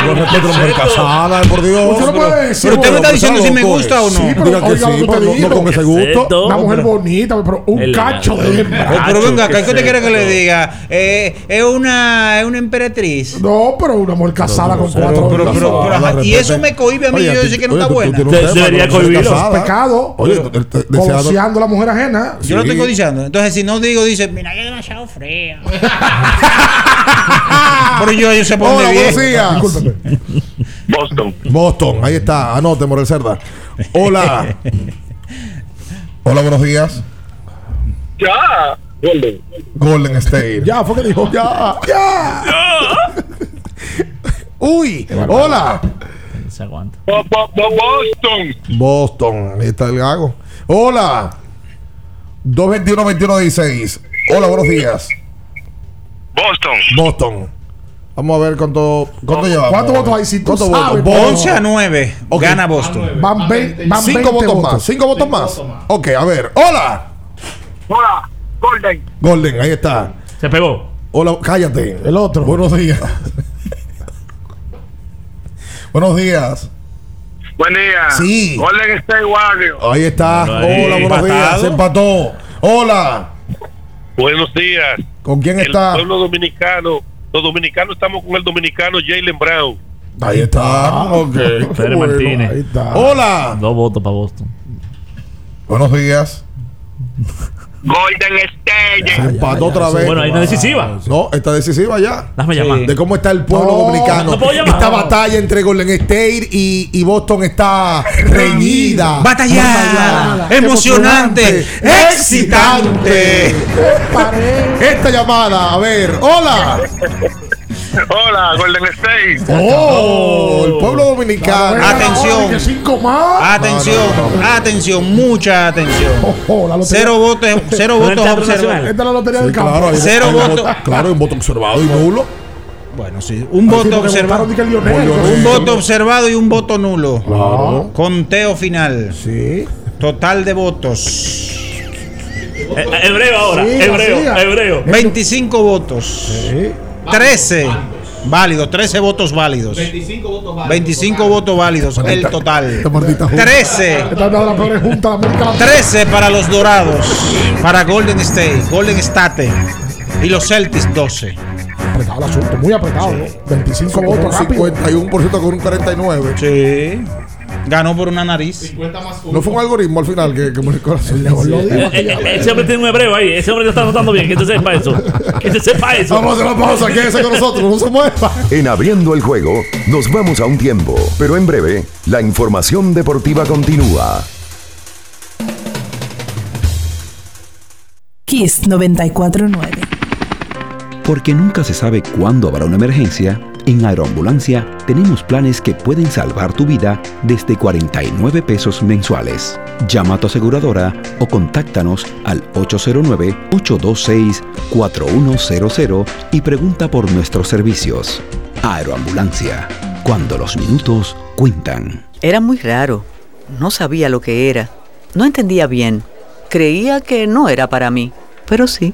Yo respeto a la mujer casada, por Dios. Usted no puede decir. Pero usted me está diciendo si me gusta o no. Sí, pero oiga sí, lo que no, con ese gusto. Una mujer bonita, pero un cacho de hembra. Pero venga acá, ¿qué ¿qué usted es quiere que le diga? Eh, es una es una emperatriz. No, pero una mujer casada con cuatro Pero, pero, pero, ajá, y eso me cohibe a mí, Oye, yo decir que no está buena. debería cohibirlo. casada. pecado. Oye, te- te- Codiciando a la mujer ajena. Yo lo estoy codiciando. Entonces, si no digo, dice, mira, qué demasiado fría. pero yo, yo sé por Hola, buenos días. Discúlpeme. Boston. Boston, ahí está. Anote, Morel Cerda. Hola. Hola, buenos días. Ya. Golden. Golden State. Ya, fue que dijo. Ya. Ya. Uy. Hola. Se aguanta. Bo- bo- bo- Boston. Boston. Ahí está el gago. Hola. 221-2116. Hola, buenos días. Boston. Boston. Vamos a ver cuánto, cuánto llevamos. ¿Cuántos votos hay? Si tú ¿Cuántos sabes, votos? Bono. 11 a 9. Ok. Gana Boston. Van, ve- van Cinco 20 votos más. Cinco votos más. Ok, a ver. Hola. Hola, Golden. Golden, ahí está. Se pegó. Hola, cállate. El otro. Buenos días. Buenos días. Buen día. Sí. Golden State Warriors. Ahí está. Ahí. Hola, buenos días. Se empató. Hola. Buenos días. ¿Con quién El está? pueblo dominicano. Los dominicanos estamos con el dominicano Jalen Brown. Ahí está. Pérez Bueno, Martínez. ahí está. Hola. Dos votos para Boston. Buenos días. Golden State. Se empató otra vez. Bueno, ahí no es decisiva. No, está decisiva ya. Déjame llamar. De cómo está el pueblo No, dominicano. no puedo llamar. Esta batalla entre Golden State y, y Boston está reñida. Batallada, emocionante, excitante. Esta llamada, a ver, hola. Hola, Golden State. Oh, el pueblo dominicano. Atención. Cinco más. Atención, atención, mucha atención. Oh, la lotería. Cero votos, cero ¿No votos observados. Esta es la lotería Sí, del campo. claro, Cero votos. voto- Claro, un voto observado y nulo. Bueno, sí, un voto Sí, observado. Un voto observado y un voto nulo. Claro. Conteo final. Sí. Total de votos. Eh, hebreo ahora. Hebreo. Hebreo. 25 votos. 13 válidos, 13 votos válidos. 25 votos válidos. el total. 13. Peores juntas de América Latina. 13 para los Dorados. Para Golden State. Golden State. Y los Celtics 12. Apretado el asunto, muy apretado. ¿no? 25 Con un votos rápido. 51% con un 49. Sí. Ganó por una nariz. No fue un algoritmo al final que, que me corazón. Eh, eh, vez. ese hombre tiene un hebreo ahí. Ese hombre lo está anotando bien. Que se sepa eso. Que se sepa eso. Vamos a hacer la pausa. Quédese con nosotros. No se mueva. En abriendo el juego, nos vamos a un tiempo, pero en breve, la información deportiva continúa. Kiss 949. Porque nunca se sabe cuándo habrá una emergencia, en Aeroambulancia tenemos planes que pueden salvar tu vida desde 49 pesos mensuales. Llama a tu aseguradora o contáctanos al 809-826-4100 y pregunta por nuestros servicios. Aeroambulancia, cuando los minutos cuentan. Era muy raro. No sabía lo que era. No entendía bien. Creía que no era para mí, pero sí.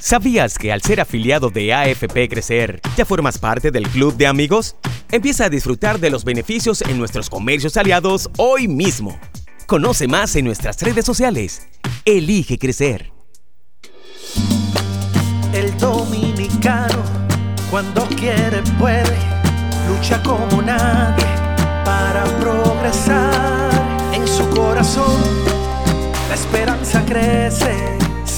¿Sabías que al ser afiliado de AFP Crecer, ya formas parte del club de amigos? Empieza a disfrutar de los beneficios en nuestros comercios aliados hoy mismo. Conoce más en nuestras redes sociales. Elige crecer. El dominicano, cuando quiere, puede, lucha como nadie para progresar. En su corazón, la esperanza crece,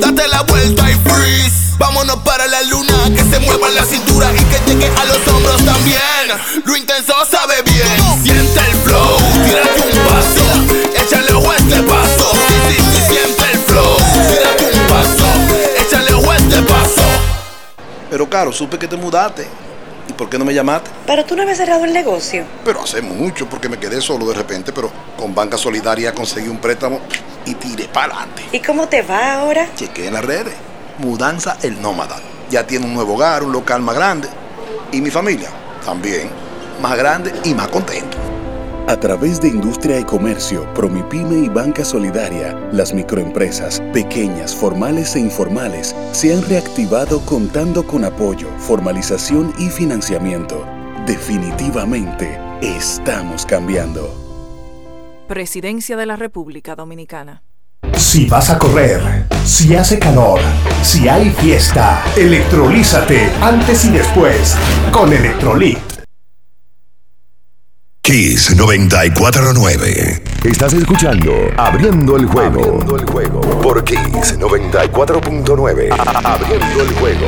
date la vuelta y freeze. Vámonos para la luna, que se mueva la cintura y que llegue a los hombros también. Lo intenso sabe bien. Siente el flow, tírate un paso, échale ojo este paso. Siente el flow, tírate un paso, échale ojo este paso. Pero caro, supe que te mudaste. ¿Y por qué no me llamaste? Pero tú no habías cerrado el negocio. Pero hace mucho, porque me quedé solo de repente, pero con Banca Solidaria conseguí un préstamo y tiré para adelante. ¿Y cómo te va ahora? Chequé en las redes. Mudanza El Nómada. Ya tiene un nuevo hogar, un local más grande. Y mi familia también. Más grande y más contento. A través de Industria y Comercio, Promipyme y Banca Solidaria, las microempresas, pequeñas, formales e informales, se han reactivado contando con apoyo, formalización y financiamiento. Definitivamente, estamos cambiando. Presidencia de la República Dominicana. Si vas a correr, si hace calor, si hay fiesta, electrolízate antes y después con Electrolit. Kiss 949. Estás escuchando Abriendo el juego. Abriendo el juego. Por Kiss 94.9. Abriendo el juego.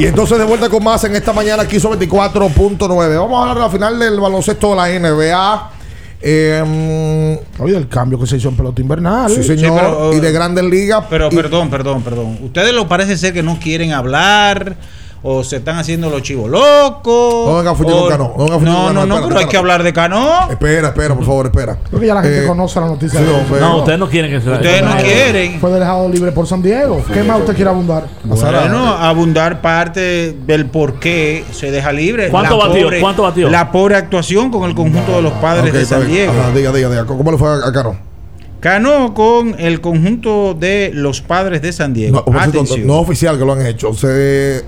Y entonces de vuelta con más en esta mañana aquí sobre 24.9. Vamos a hablar de la final del baloncesto de la NBA. Eh, Oye, el cambio que se hizo en pelota invernal. sí, señor. pero, y de grandes ligas. Pero Y- perdón, perdón, perdón. Ustedes lo parece ser que no quieren hablar o se están haciendo los chivos locos. No venga a fuñir o- con Cano, no venga a fuñir No, con Cano, no, no, espera, pero hay espera. que hablar de Cano. Espera, espera, por favor, espera. Creo que ya la gente Eh, conoce la noticia. sí, hombre. No, ustedes no quieren que se Ustedes no quieren. Fue dejado libre por San Diego. ¿Qué más usted quiere abundar? Bueno, abundar parte del por qué se deja libre. ¿Cuánto La batió? pobre- ¿Cuánto batió? La pobre actuación con el conjunto de los padres Ok, de San. Diego. Ajá, diga, diga, diga. ¿Cómo le fue a, a Cano? Ganó con el conjunto de los padres de San Diego. No, Atención. no oficial que lo han hecho. Se,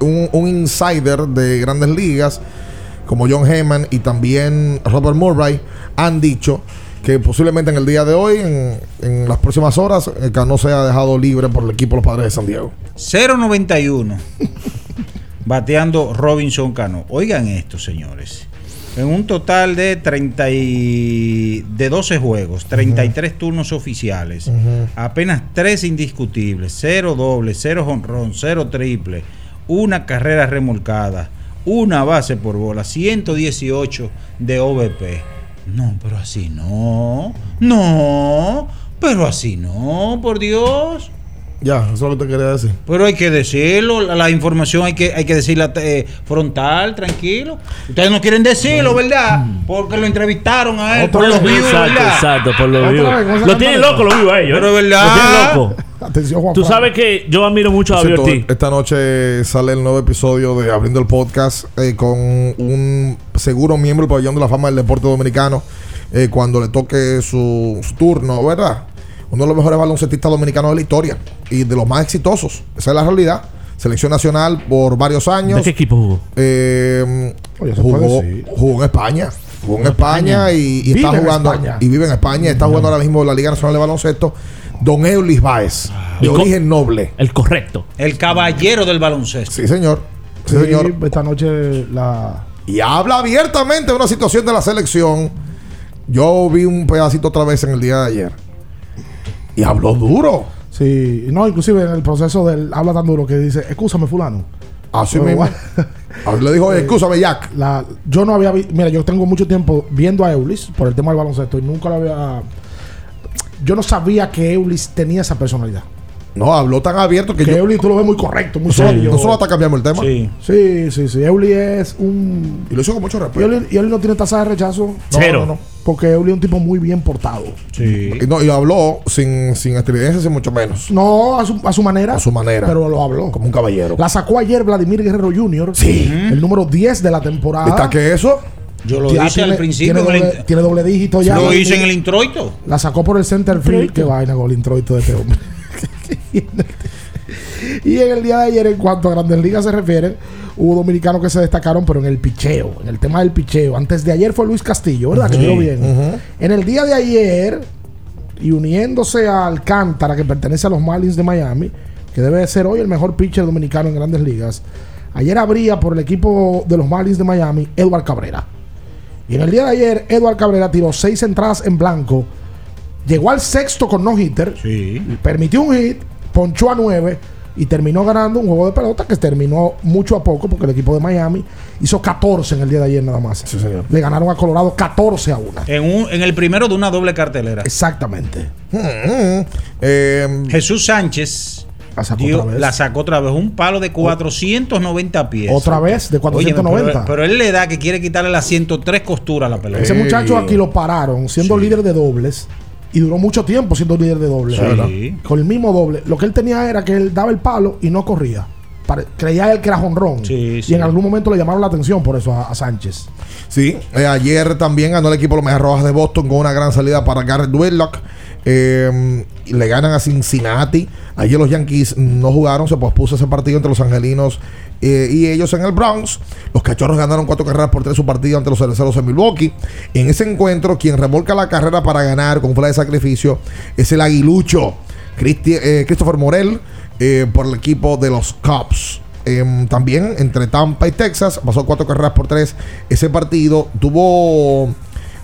un, un insider de grandes ligas, como John Heyman y también Robert Murray, han dicho que posiblemente en el día de hoy, en, en las próximas horas, Cano sea dejado libre por el equipo de los padres de San Diego. 0.91. bateando Robinson Cano. Oigan esto, señores. En un total de 30 y- de 12 juegos, 33 turnos oficiales, apenas 3 indiscutibles, 0 doble, 0 jonrón, 0 triple, una carrera remolcada, una base por bola, 118 de OVP. No, pero así no. No, pero así no, por Dios. Ya, eso es lo que te quería decir. Pero hay que decirlo, la, la información hay que, hay que decirla eh, frontal, tranquilo. Ustedes no quieren decirlo, ¿verdad? Porque lo entrevistaron a él, por los views, Exacto, ¿verdad? exacto, por los Otra con esa Lo tienen loco los views a ellos. ¿eh? Pero es verdad. Lo tienen loco. Atención, Juan Tú sabes que yo admiro mucho a David Ortiz. esta noche sale el nuevo episodio de Abriendo el Podcast eh, con un seguro miembro del Pabellón de la Fama del Deporte Dominicano eh, cuando le toque su, su turno, ¿verdad? Uno de los mejores baloncestistas dominicanos de la historia y de los más exitosos. Esa es la realidad. Selección nacional por varios años. ¿De qué equipo jugó? Eh, Oye, jugó, jugó en España. Jugó en España y, está jugando. España. Y vive en España. Está jugando ahora mismo en la Liga Nacional de Baloncesto. Don Eulis Baez. De El co- origen noble. El correcto. El caballero del baloncesto. Sí, señor. Sí, Sí, señor. Esta noche la. Y habla abiertamente de una situación de la selección. Yo vi un pedacito otra vez en el día de ayer. Y habló duro. Sí, no, inclusive en el proceso del habla tan duro que dice, escúchame fulano. Así mismo. Le dijo, escúchame, Jack. La, yo no había visto, mira, yo tengo mucho tiempo viendo a Eulis por el tema del baloncesto y nunca lo había... Yo no sabía que Eulis tenía esa personalidad. No, habló tan abierto que, Que yo. Eulis tú lo ves muy correcto, muy Sí, serio. nosotros hasta cambiamos el tema. Sí. Sí, sí, sí. Eulis es un... Y lo hizo con mucho Y respeto. Y Eulis no tiene tasa de rechazo. No, Cero. no, no. Porque Eulis es un tipo muy bien portado. Sí. Y, no, y habló sin, sin estridencia, sin mucho menos. No, a su, a su manera. A su manera. Pero lo habló. Como un caballero. La sacó ayer Vladimir Guerrero Jr. Sí. El número 10 de la temporada. ¿Está que eso? Yo lo hice al principio. Tiene en el doble, tiene doble dígito ya. lo hice en el introito. La sacó por el center field. Qué vaina con el introito de este hombre. Y en el día de ayer, en cuanto a Grandes Ligas se refiere, hubo dominicanos que se destacaron, pero en el picheo, en el tema del picheo. Antes de ayer fue Luis Castillo, ¿verdad? Que tiró bien. En el día de ayer, y uniéndose a Alcántara, que pertenece a los Marlins de Miami, que debe de ser hoy el mejor pitcher dominicano en Grandes Ligas. Ayer abría por el equipo de los Marlins de Miami, Edward Cabrera. Y en el día de ayer, Edward Cabrera tiró seis entradas en blanco. Llegó al sexto con no hitter. Permitió un hit, ponchó a nueve y terminó ganando un juego de pelota que terminó mucho a poco porque el equipo de Miami hizo 14 en el día de ayer nada más. Le ganaron a Colorado 14 a 1. En, un- en el primero de una doble cartelera. Exactamente. Jesús Sánchez la sacó, dio- otra vez. la sacó otra vez. Un palo de 490 pies. Otra vez, de 490. Óyeme, pero, pero él le da que quiere quitarle las 103 costuras a la pelota. Ese muchacho aquí lo pararon siendo líder de dobles y duró mucho tiempo siendo líder de dobles. Con el mismo doble. Lo que él tenía era que él daba el palo y no corría. Creía él que era jonrón. Y en algún momento le llamaron la atención por eso a, a Sánchez. Sí, eh, ayer también ganó el equipo de los Medias Rojas de Boston con una gran salida para Garrett Whitlock. Eh, le ganan a Cincinnati. Ayer los Yankees no jugaron, se pospuso ese partido entre los angelinos eh, y ellos en el Bronx. Los cachorros ganaron cuatro carreras por tres su partido ante los cereceros en Milwaukee. En ese encuentro, quien remolca la carrera para ganar con fla de sacrificio es el aguilucho eh, Christopher Morel eh, por el equipo de los Cubs. Em, también entre Tampa y Texas pasó cuatro carreras por tres ese partido tuvo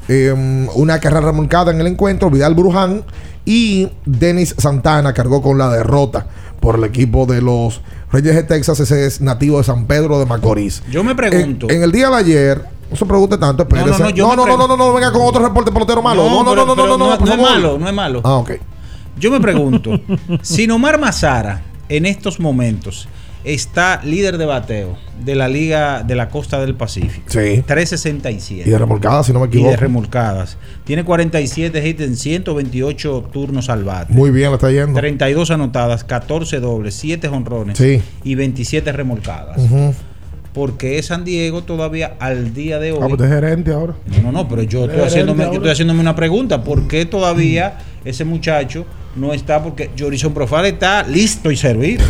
em, una carrera remolcada en el encuentro Vidal Bruján y Denis Santana cargó con la derrota por el equipo de los Reyes de Texas ese es nativo de San Pedro de Macorís Yo me pregunto. en, en el día de ayer no se pregunte tanto espérese. no, no, yo no, no, no, pregunto. no, no, venga con otro reporte pelotero malo no, no, no, pero- no, no, pero no, no, por no es malo, no es malo. ah ok Yo me pregunto, si Nomar Mazara en estos momentos está líder de bateo de la Liga de la Costa del Pacífico. Sí. 367. y de remolcada si no me Y equivoco de remolcadas. Tiene 47 hits en 128 turnos al bate. muy bien le está yendo 32 anotadas, 14 dobles, 7 honrones Sí. y 27 remolcadas. Ujú. Porque San Diego todavía al día de hoy. Ah, pues es gerente ahora. No, no, no, pero yo estoy, haciéndome, yo estoy haciéndome una pregunta. ¿Por qué todavía ese muchacho no está? Porque Jorison Profile está listo y servido.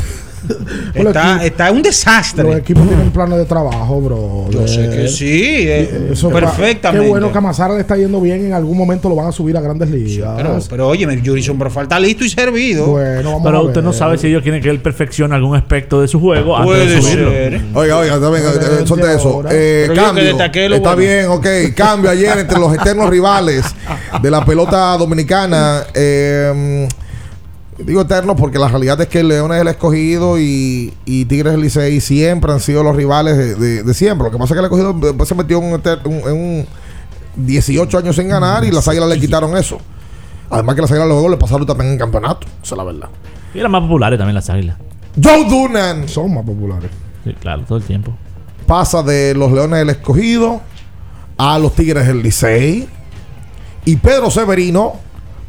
está, está un desastre. Los equipos tienen planes de trabajo, bro. Yo sé que sí, eh, Eso perfectamente. Qué bueno que a Mazara le está yendo bien. En algún momento lo van a subir a grandes ligas. Pero, pero oye, Jorison Profile está listo y servido. Bueno, vamos Pero a usted no ver. sabe si ellos quieren que él perfeccione algún aspecto de su juego antes de subirlo. ser. Oiga, oiga, bien, eh, suelte eso. Eh, cambio. Está bueno. bien, ok. Cambio ayer entre los eternos rivales de la pelota dominicana. Eh, digo eternos porque la realidad es que Leones es el escogido y, y Tigres del Licey siempre han sido los rivales de, de- de siempre. Lo que pasa es que el escogido después se metió en un, en un 18 años sin ganar y las águilas le quitaron eso. Además que las águilas luego le pasaron también en campeonato. Esa es la verdad. Y eran más populares también las águilas. Joe Dunan Son más populares. Sí, claro, todo el tiempo. pasa de los Leones del Escogido a los Tigres del Licey. Y Pedro Severino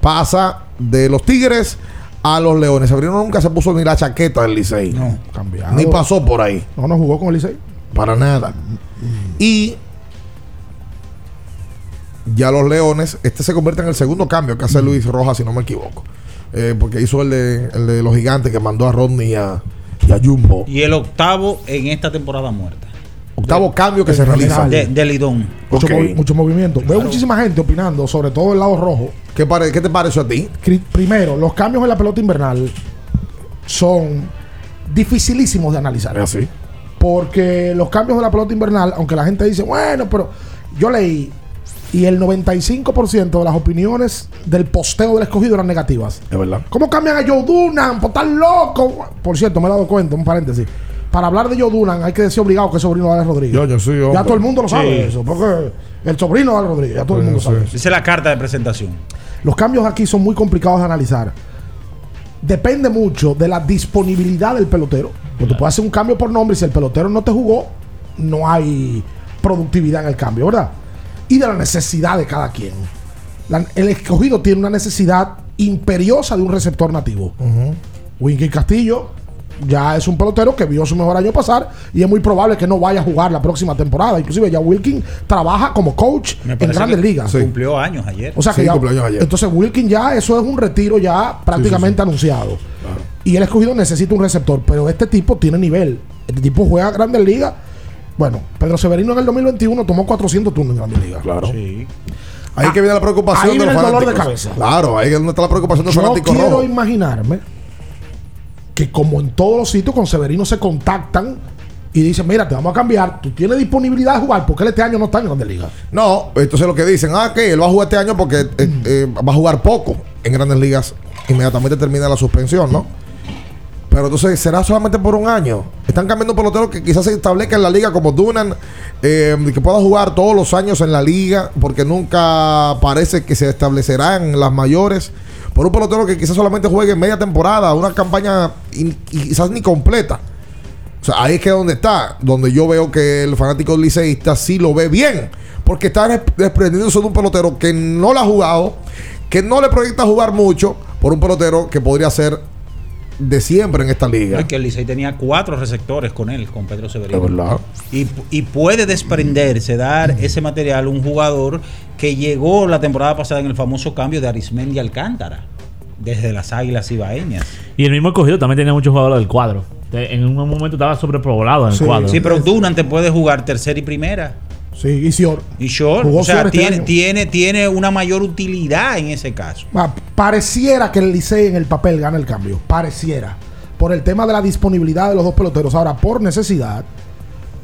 pasa de los Tigres a los Leones. Severino nunca se puso ni la chaqueta del Licey. No, cambiado. Ni pasó por ahí. No, no jugó con el Licey. Para nada. Y ya los Leones, este se convierte en el segundo cambio que hace Luis Rojas, si no me equivoco. Eh, porque hizo el de, el de los gigantes que mandó a Rodney y a, y a Jumbo. Y el octavo en esta temporada muerta. Octavo cambio que se realiza. De, de Lidón. Mucho, Ok. movi- mucho movimiento. Veo muchísima gente opinando, sobre todo el lado rojo. ¿Qué, pare- ¿Qué te pareció a ti? Cri- Primero, los cambios en la pelota invernal son dificilísimos de analizar. Así. Porque los cambios de la pelota invernal, aunque la gente dice, bueno, pero yo leí y el 95% de las opiniones del posteo del escogido eran negativas. Es verdad. ¿Cómo cambian a Joe Dunan? Por tan loco. Por cierto, me he dado cuenta, un paréntesis. Para hablar de Joe Dunan hay que decir obligado que es sobrino de Alex Rodríguez. Yo, yo sí, hombre. ya todo el mundo lo sabe Sí. eso. Porque el sobrino de Alex Rodríguez, ya todo el mundo sabe eso. Esa es la carta de presentación. Los cambios aquí son muy complicados de analizar. Depende mucho de la disponibilidad del pelotero. Porque tú puedes hacer un cambio por nombre y si el pelotero no te jugó, no hay productividad en el cambio, ¿verdad? Y de la necesidad de cada quien. La- el escogido tiene una necesidad imperiosa de un receptor nativo. Winky Castillo ya es un pelotero que vio su mejor año pasar y es muy probable que no vaya a jugar la próxima temporada. Inclusive ya Wilkin trabaja como coach en grandes ligas. Cumplió años ayer. O sea que Sí, ya, cumpleaños ayer. entonces Wilkin ya eso es un retiro ya prácticamente anunciado. Y el escogido necesita un receptor, pero este tipo tiene nivel. Este tipo juega a Grandes Ligas. Bueno, Pedro Severino en el 2021 tomó 400 turnos en Grandes Ligas. Claro. Sí. Ahí que viene la preocupación Ahí de los viene el dolor de cabeza. Claro, ahí es donde está la preocupación de los Yo fanáticos quiero rojos. imaginarme que como en todos los sitios con Severino se contactan y dicen, mira, te vamos a cambiar, tú tienes disponibilidad de jugar, porque él este año no está en Grandes Ligas. No, entonces lo que dicen, ah, que él va a jugar este año porque eh, eh, va a jugar poco en grandes ligas. Inmediatamente termina la suspensión, ¿no? Pero entonces será solamente por un año. Están cambiando peloteros que quizás se establezca en la liga como Dunan, eh, que pueda jugar todos los años en la liga, porque nunca parece que se establecerán las mayores. Por un pelotero que quizás solamente juegue media temporada, una campaña quizás ni completa. O sea, ahí es que es donde está, donde yo veo que el fanático liceísta sí lo ve bien, porque está des- desprendiéndose de un pelotero que no lo ha jugado, que no le proyecta jugar mucho, por un pelotero que podría ser de siempre en esta liga. Porque el Licey tenía cuatro receptores con él, con Pedro Severino. Es verdad. Y, y puede desprenderse, dar ese material a un jugador que llegó la temporada pasada en el famoso cambio de Arismendi Alcántara, desde las Águilas Ibaeñas. Y el mismo escogido también tenía muchos jugadores del cuadro. En un momento estaba sobrepoblado en el Sí, cuadro. sí, pero Dunan te puede jugar tercera y primera. Sí, y Sior. Y. Jugó O sea, Sior este tiene, año. tiene, tiene una mayor utilidad en ese caso. Ah, Pareciera que el Licey en el papel gana el cambio. Pareciera. Por el tema de la disponibilidad de los dos peloteros. Ahora, por necesidad,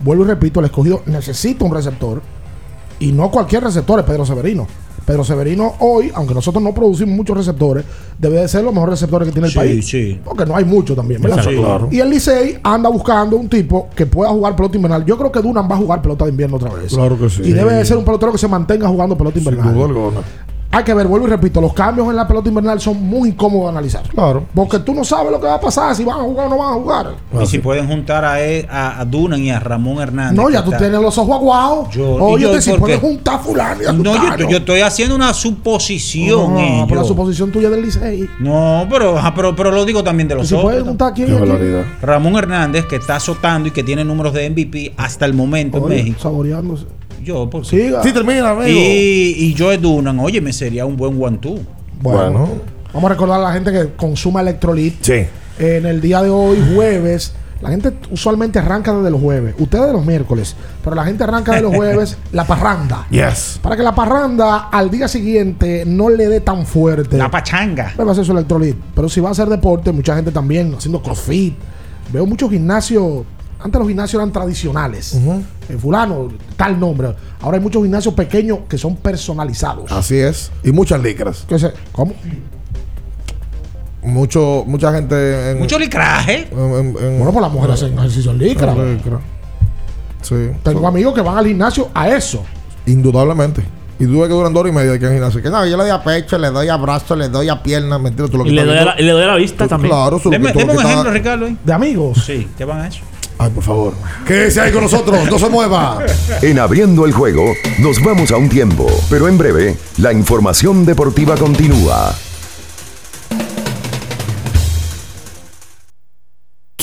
vuelvo y repito, el escogido necesita un receptor. Y no cualquier receptor, es Pedro Severino. Pedro Severino hoy, aunque nosotros no producimos muchos receptores, debe de ser los mejores receptores que tiene el Sí, país. sí. Porque no hay muchos también, ¿verdad? Claro. Y el Licey anda buscando un tipo que pueda jugar pelota invernal. Yo creo que Dunan va a jugar pelota de invierno otra vez. Claro que sí. Y debe de ser un pelotero que se mantenga jugando pelota invernal. duda alguna. Hay que ver, vuelvo y repito, los cambios en la pelota invernal son muy incómodos de analizar. Claro. Porque tú no sabes lo que va a pasar, si van a jugar o no van a jugar. Y si pueden juntar a, e- a, a Dunan y a Ramón Hernández. No, ya que tú está- tienes los ojos aguados. Yo- Oye, ¿y yo si por puedes juntar a fulano y a No, yo, estoy haciendo una suposición. No, eh, pero la suposición tuya del Licey. No, pero, ajá, pero, pero lo digo también de los Si otros. puedes juntar a quién. Ramón Hernández, que está azotando y que tiene números de MVP hasta el momento Oye, en México. Saboreándose. Yo, por Siga. Sí, termina, amigo. Y, y Joe Dunan, oye, me sería un buen one-two. Bueno, Bueno. vamos a recordar a la gente que consuma electrolit. Sí. En el día de hoy, jueves, la gente usualmente arranca desde los jueves. Ustedes de los miércoles. Pero la gente arranca de los jueves la parranda. Yes. Para que la parranda al día siguiente no le dé tan fuerte. La pachanga. va a hacer su electrolit. Pero si va a hacer deporte, mucha gente también haciendo crossfit. Veo muchos gimnasios. Antes los gimnasios eran tradicionales. Eh, fulano, tal nombre. Ahora hay muchos gimnasios pequeños que son personalizados. Así es. Y muchas licras. ¿Qué sé? ¿Cómo? Mucho, mucha gente en. Mucho licraje. en- en- en- Bueno, pues las mujeres hacen ejercicio en licra. en licra. Sí. Tengo amigos que van al gimnasio a eso. Indudablemente. Y duda que duran dos horas y media de que en gimnasio. Que no, yo le doy a pecho, le doy a brazo, le doy a pierna. Mentira, tú lo que Y le doy, a la, y le doy a la vista tú- también. Claro, eso lo Deme, que tú deme lo un que ejemplo, Ricardo. ahí. De amigos. Sí, ¿qué van a eso? Ay, por favor. Quédese ahí con nosotros. No se mueva. En abriendo el juego, nos vamos a un tiempo, pero en breve, la información deportiva continúa.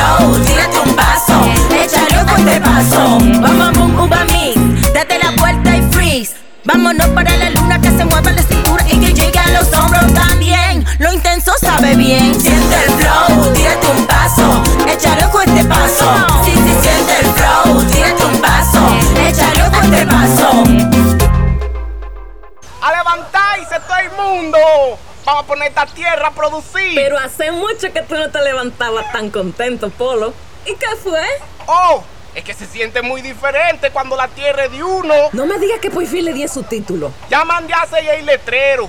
Flow, tírate un paso, échale con este paso, bom, bom, bom, uva mix. Date la vuelta y freeze. Vámonos para la luna que se mueva la cintura y que llegue a los hombros también. Lo intenso sabe bien. Siente el flow, tírate un paso, échale con este paso. Sí, sí, siente el flow, tírate un paso, échale con este paso. A levantarse todo el mundo. Vamos a poner esta tierra a producir. Pero hace mucho que tú no te levantabas tan contento, Polo. ¿Y qué fue? Oh, es que se siente muy diferente cuando la tierra es de uno. No me digas que por fin le di su título. Ya mandé a hacer el letrero.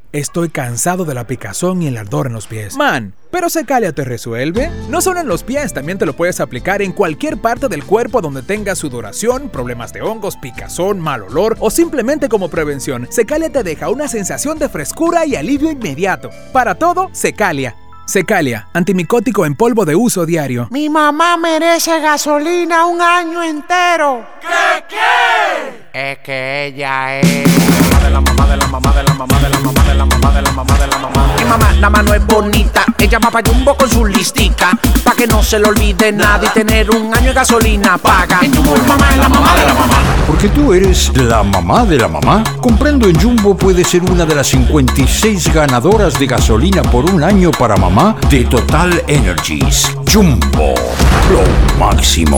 estoy cansado de la picazón y el ardor en los pies. Man, pero Secalia te resuelve. No solo en los pies, también te lo puedes aplicar en cualquier parte del cuerpo donde tengas sudoración, problemas de hongos, picazón, mal olor o simplemente como prevención. Secalia te deja una sensación de frescura y alivio inmediato. Para todo, Secalia. Secalia, antimicótico en polvo de uso diario. Mi mamá merece gasolina un año entero. ¿Qué qué? Es que ella es. de la mamá de la mamá de la mamá de la mamá de la mamá de la mamá de la mamá. Mi mamá, la mano es bonita. Ella va pa' Jumbo con su listica. Pa' que no se le olvide nada y tener un año de gasolina paga. En Jumbo, mi mamá es la mamá de la mamá. Porque tú eres la mamá de la mamá. Comprando en Jumbo puedes ser una de las 56 ganadoras de gasolina por un año para mamá de Total Energies. Jumbo, lo máximo.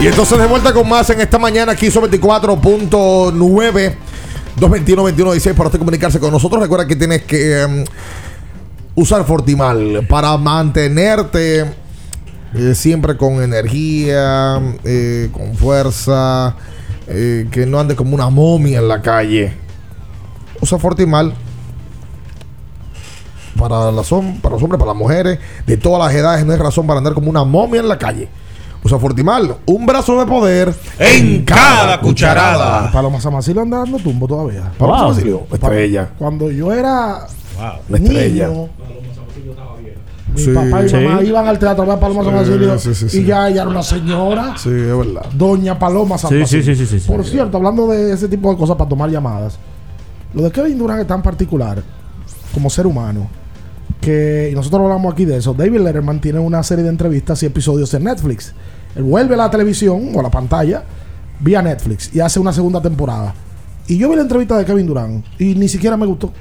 Y entonces de vuelta con más en esta mañana aquí sobre 24.9 221-2116 para usted comunicarse con nosotros. Recuerda que tienes que em, usar Fortimal para mantenerte eh, siempre con energía, eh, con fuerza, eh, que no ande como una momia en la calle. Usa Fortimal para, hom- para los hombres, para las mujeres, de todas las edades. No hay razón para andar como una momia en la calle. Usa Fortimal, un brazo de poder En cada cucharada. Paloma San Basilio anda dando tumbo todavía. Paloma Wow. San Basilio, estrella. Cuando yo era estrella. niño, mi Sí. papá y Sí. mamá iban al teatro a ver Paloma San Sí, Basilio sí, sí, sí. y ya ella era una señora. Sí, es verdad. Doña Paloma San Sí, Basilio. sí, sí, sí, sí, Por sí. cierto, hablando de ese tipo de cosas para tomar llamadas, lo de Kevin Durant es tan particular como ser humano que y nosotros hablamos aquí de eso. David Letterman tiene una serie de entrevistas y episodios en Netflix. Él vuelve a la televisión o a la pantalla vía Netflix y hace una segunda temporada. Y yo vi la entrevista de Kevin Durant y ni siquiera me gustó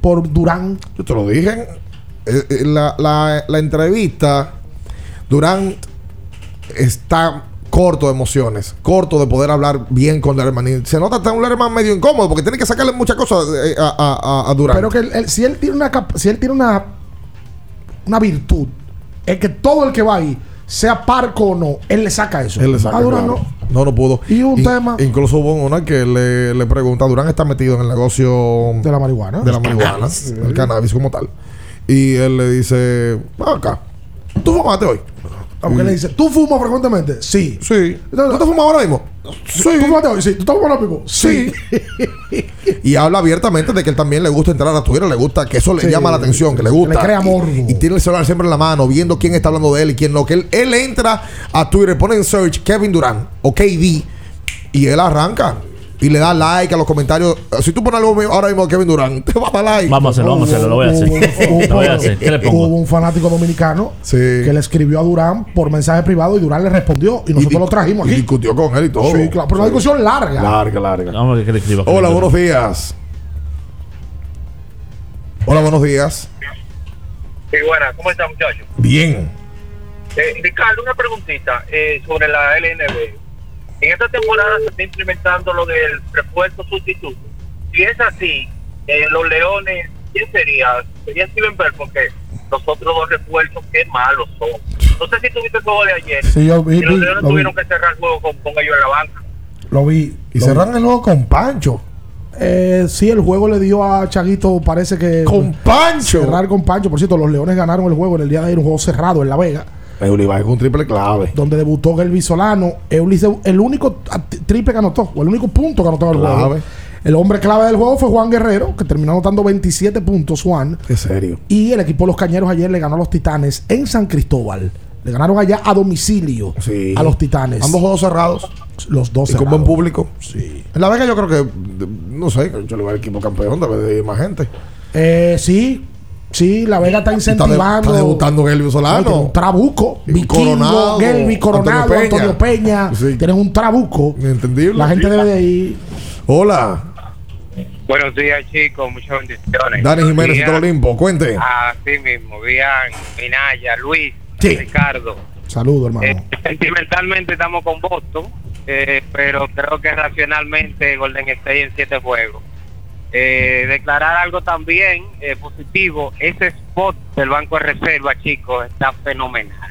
por Durant. Yo te lo dije. Eh, eh, la, la- la entrevista, Durant está corto de emociones, corto de poder hablar bien con Lerman. Y se nota hasta un Lerman medio incómodo porque tiene que sacarle muchas cosas eh, a, a- a- a Durant. Pero que él- él- si él tiene una si él tiene una una virtud es que todo el que va ahí sea parco o no, él le saca eso. Él le saca, a claro. no. No, no pudo. Y un tema- Incluso hubo una que le, le pregunta: Durán está metido en el negocio De la marihuana. de la marihuana, el cannabis como tal. Y él le dice: "Ven acá, ¿tú fumaste hoy? Aunque le dice, ¿tú fumas frecuentemente? Sí. Sí. ¿Tú te fumas ahora mismo? Sí. ¿Tú fumaste hoy? Sí. ¿Tú estás fumando ahora mismo? Sí. Y habla abiertamente de que él también le gusta entrar a Twitter, le gusta, que eso le Sí. llama la atención, que le gusta. Le crea morbo. Y, y tiene el celular siempre en la mano, viendo quién está hablando de él y quién no. Que él, él entra a Twitter, pone en search Kevin Durant o KD y él arranca. Y le da like a los comentarios. Si tú pones algo ahora mismo de Kevin Durant, te va a dar like. Vamos a hacerlo, vamos a hacerlo, lo voy a hacer. Lo voy a hacer. ¿Qué le pongo? Hubo un fanático dominicano que le escribió a Durán por mensaje privado y Durán le respondió y nosotros lo trajimos Y discutió con él y todo. Sí, claro, pero una discusión larga. Larga, larga. Vamos a ver qué le escribo. Hola, buenos días. Hola, buenos días. Sí, buena, ¿cómo está, muchachos? Bien. Eh, Ricardo, una preguntita eh, sobre la LNB. En esta temporada se está implementando lo del refuerzo sustituto. Si es así, eh, los Leones, ¿quién sería? Sería Steven Bell, porque los otros dos refuerzos, qué malos son. No sé si tuviste el juego de ayer. Sí, yo vi, y los vi, Leones lo vi. tuvieron que cerrar el juego con, con ellos en la banca. Lo vi. Y lo cerran el juego con Pancho. Eh, sí, el juego le dio a Chaguito, parece que. Con Pancho. Cerrar con Pancho. Por cierto, los Leones ganaron el juego en el día de ayer, un juego cerrado en La Vega. Eulibae con un triple clave. donde debutó Gelby Solano. Eulis, el único triple que anotó, o el único punto que anotó en el Clave. juego. El hombre clave del juego fue Juan Guerrero, que terminó anotando 27 puntos, Juan. Qué serio. Y el equipo de los Cañeros ayer le ganó a los Titanes en San Cristóbal. Le ganaron allá a domicilio Sí. a los Titanes. Ambos juegos cerrados. Los dos Y con buen público. Sí. En La Vega yo creo que, no sé, yo le voy al equipo campeón, debe de ir más gente. Eh, sí, sí, La Vega está Está, de- incentivando. está debutando Gelby Solano. un trabuco. Vikingo, Coronado, Gelby, Coronado, Antonio Antonio Peña. Peña. Sí. Tienen un trabuco. Entendible. La gente debe de ir. Hola. Buenos días, chicos. Muchas bendiciones. Dani Jiménez todo Olimpo. Cuente. Así mismo. Bien, Minaya, Luis, Sí. Ricardo. Saludos, hermano. Eh, sentimentalmente estamos con Boston, eh, pero creo que racionalmente Golden State en siete juegos. Eh, declarar algo también eh, positivo, ese spot del Banco de Reserva, chicos, está fenomenal.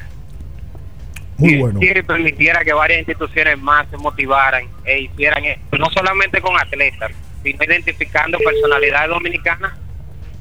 Muy Si- bueno. Si permitiera que varias instituciones más se motivaran e hicieran esto, no solamente con atletas, sino identificando personalidades dominicanas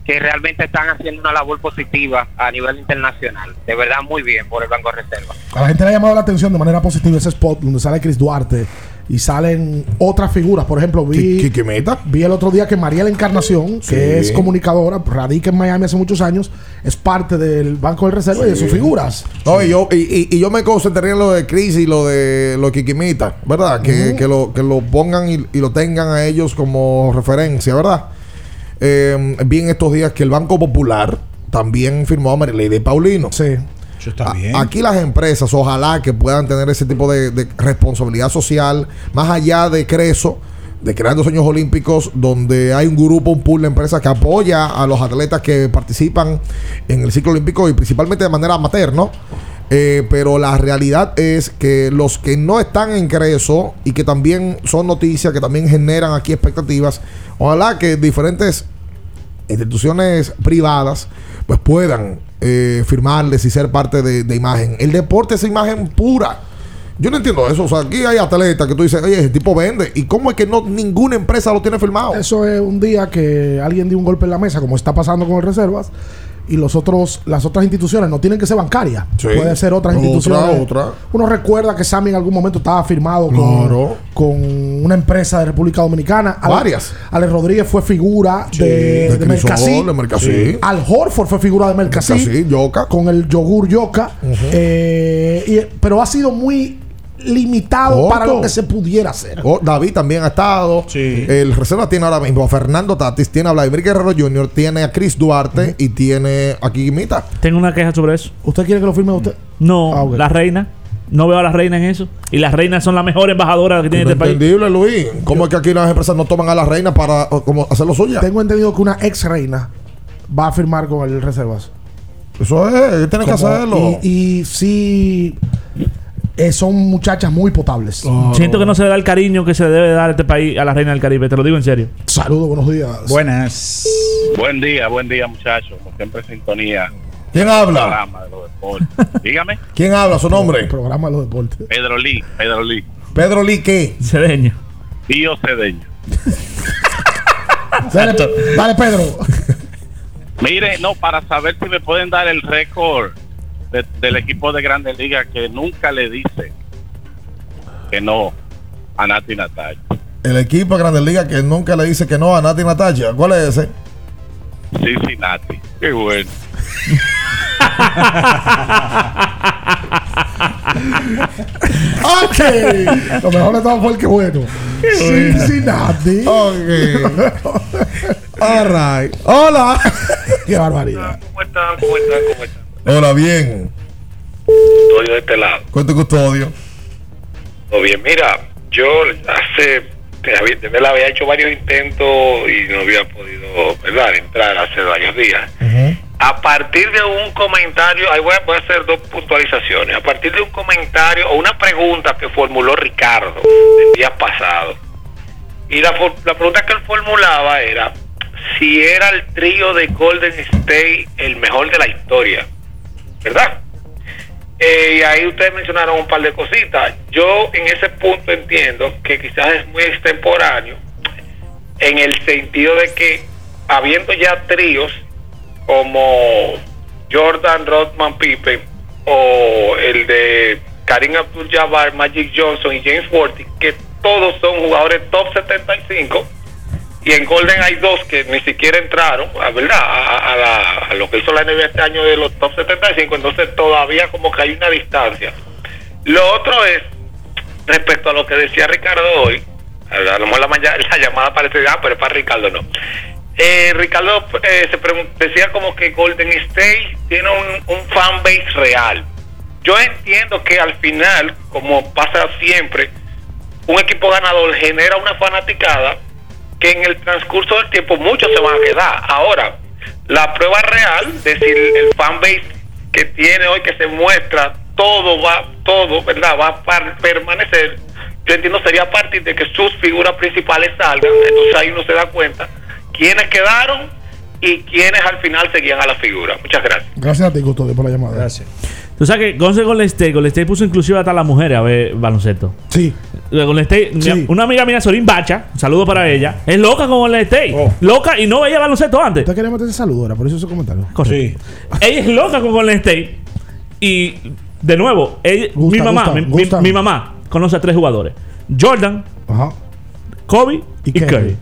que realmente están haciendo una labor positiva a nivel internacional. De verdad, muy bien por el Banco de Reserva. A la gente le ha llamado la atención de manera positiva ese spot donde sale Chris Duarte y salen otras figuras. Por ejemplo, vi, ¿Qué, qué meta? vi el otro día que Mariela Encarnación, Sí. que es comunicadora, radica en Miami hace muchos años, es parte del Banco del Reserva y de sus figuras. No, y yo, y, yo me concentraría en lo de Chris y lo de lo Kikimita, ¿verdad? Que, que, lo, que lo pongan y, y lo tengan a ellos como referencia, ¿verdad? Eh, vi en estos días que el Banco Popular también firmó a Marilady Paulino. Sí. Eso está A- bien. Aquí las empresas, ojalá que puedan tener ese tipo de, de responsabilidad social, más allá de Creso, de Creando Sueños Olímpicos, donde hay un grupo, un pool de empresas que apoya a los atletas que participan en el ciclo olímpico y principalmente de manera amateur, ¿no? Eh, pero la realidad es que los que no están en Creso y que también son noticias, que también generan aquí expectativas, ojalá que diferentes instituciones privadas pues puedan eh, firmarles y ser parte de, de imagen. El deporte es imagen pura. Yo no entiendo eso. O sea, aquí hay atletas que tú dices, oye, ese tipo vende. ¿Y cómo es que no ninguna empresa lo tiene firmado? Eso es un día que alguien dio un golpe en la mesa, como está pasando con el Reservas, y los otros, las otras instituciones no tienen que ser bancarias. Sí. Puede ser otras Otra, instituciones. otra. Uno recuerda que Sammy en algún momento estaba firmado Claro. con, con una empresa de República Dominicana. Ale- Varias. Alex Rodríguez fue figura Sí, de, de Mercasí. Al Horford fue figura de Mercasí. Mercasí, Yoka. Con el yogur Yoka. Eh, y- pero ha sido muy limitado para lo que se pudiera hacer. Oh, David también ha estado. El reserva tiene ahora mismo a Fernando Tatis, tiene a Vladimir Guerrero Jr., tiene a Chris Duarte y tiene a Kikimita. Tengo una queja sobre eso. ¿Usted quiere que lo firme usted? No, Ah, ok. la reina. No veo a la reina en eso. Y las reinas son las mejores embajadoras que tiene este país. Entendible, Luis. ¿Cómo es que aquí las empresas no toman a la reina para como hacer lo suya? Tengo entendido que una ex reina va a firmar con el Reservas. Eso es, tiene que hacerlo. Y, y sí, eh, son muchachas muy potables. Siento que no se le da el cariño que se le debe dar a este país a la reina del Caribe. Te lo digo en serio. Saludos, buenos días. Buenas. Buen día, buen día, muchachos. Como siempre, en sintonía. ¿Quién habla? Programa de los deportes. Dígame, ¿Quién habla? ¿Su nombre? Programa de los deportes. Pedro Lee, Pedro Lee. Pedro Lee, ¿qué? Cedeño. Tío Cedeño. Dale, dale, Pedro. Mire, no, para saber si me pueden dar el récord de- del equipo de Grandes Ligas que nunca le dice que no a Nati Natalia. El equipo de Grandes Ligas que nunca le dice que no a Nati Natacha. ¿Cuál es ese? Sí, sí, Nati. Qué bueno. ok. Lo mejor de todo fue el que bueno. Cincinnati. Ok. All right. Hola. Qué barbaridad. ¿Cómo están? ¿Cómo están? ¿Cómo están? Hola, bien. Estoy de este lado. Cuento custodio. Todo bien. Mira, yo hace. Me la había hecho varios intentos y no había podido, ¿verdad?, entrar hace varios días. A partir de un comentario, ahí voy a, voy a hacer dos puntualizaciones. A partir de un comentario o una pregunta que formuló Ricardo el día pasado. Y la pregunta que él formulaba era si era el trío de Golden State el mejor de la historia. ¿Verdad? Eh, y ahí ustedes mencionaron un par de cositas. Yo en ese punto entiendo que quizás es muy extemporáneo en el sentido de que habiendo ya tríos como Jordan Rodman Pippen o el de Karim Abdul-Jabbar, Magic Johnson y James Worthy, que todos son jugadores top 75 y en Golden hay dos que ni siquiera entraron, ¿verdad? A, a la- a lo que hizo la NBA este año de los top 75, entonces todavía como que hay una distancia. Lo otro es, respecto a lo que decía Ricardo hoy, a lo mejor la, la llamada parece, ah, pero es para Ricardo no. Eh, Ricardo eh, se decía como que Golden State tiene un, un fan base real. Yo entiendo que al final, como pasa siempre, un equipo ganador genera una fanaticada que en el transcurso del tiempo muchos se van a quedar. Ahora, la prueba real, decir, el fanbase que tiene hoy, que se muestra, todo va, todo, ¿verdad? Va a par- permanecer. Yo entiendo sería a partir de que sus figuras principales salgan, entonces ahí uno se da cuenta quiénes quedaron y quiénes al final seguían a la figura. Muchas gracias. Gracias a ti, Custodio, por la llamada. Gracias. Tú sabes que Gonce State puso inclusive hasta las mujeres a ver baloncesto. Sí. Golden State, mi- Sí. una amiga mía, Sorin Bacha, un saludo para ella, es loca con Golden State. Oh. Loca y no veía baloncesto antes. Usted quería meterse saludo ahora, por eso ese comentario. Correcto. Ella es loca con Golden State. Y de nuevo, ella- Gusta, mi mamá, gusta, mi, mi- gusta. mi mamá conoce a tres jugadores: Jordan, Ajá. Kobe y, Curry. Curry.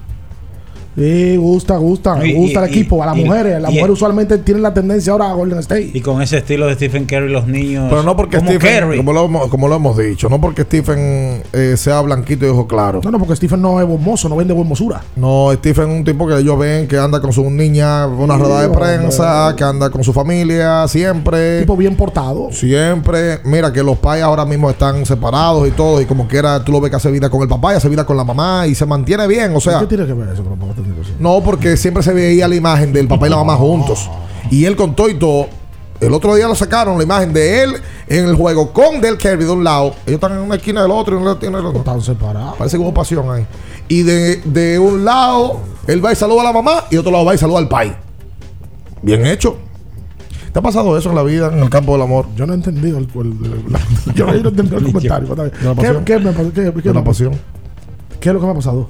Sí, gusta, gusta, gusta el equipo, a las mujeres. Las mujeres usualmente tienen la tendencia ahora a Golden State. Y con ese estilo de Stephen Curry, los niños. Pero no porque como Stephen, como lo, como lo, hemos dicho, no porque Stephen eh, sea blanquito y ojo claro. No, no, porque Stephen no es hermoso, no vende hermosura. No, Stephen es un tipo que ellos ven que anda con su niña, una rueda de prensa, que anda con su familia, siempre. Tipo bien portado. Siempre. Mira que los pais ahora mismo están separados y todo, y como quiera, tú lo ves que hace vida con el papá y hace vida con la mamá y se mantiene bien, o sea. ¿Qué tiene que ver eso con? No, porque siempre se veía la imagen del papá y la mamá juntos. Y él con todo. el otro día lo sacaron, la imagen de él en el juego con Del Kirby de un lado. Ellos están en una esquina del otro y en la esquina del otro. Están separados. Parece que hubo pasión ahí. Y de, de un lado, él va y saluda a la mamá y de otro lado va y saluda al pai. Bien hecho. ¿Te ha pasado eso en la vida, en el campo del amor? Yo no he entendido el, el, yo no he entendido el comentario. ¿Qué, ¿Qué, me, qué, qué, qué, pasión? ¿Qué es lo que me ha pasado?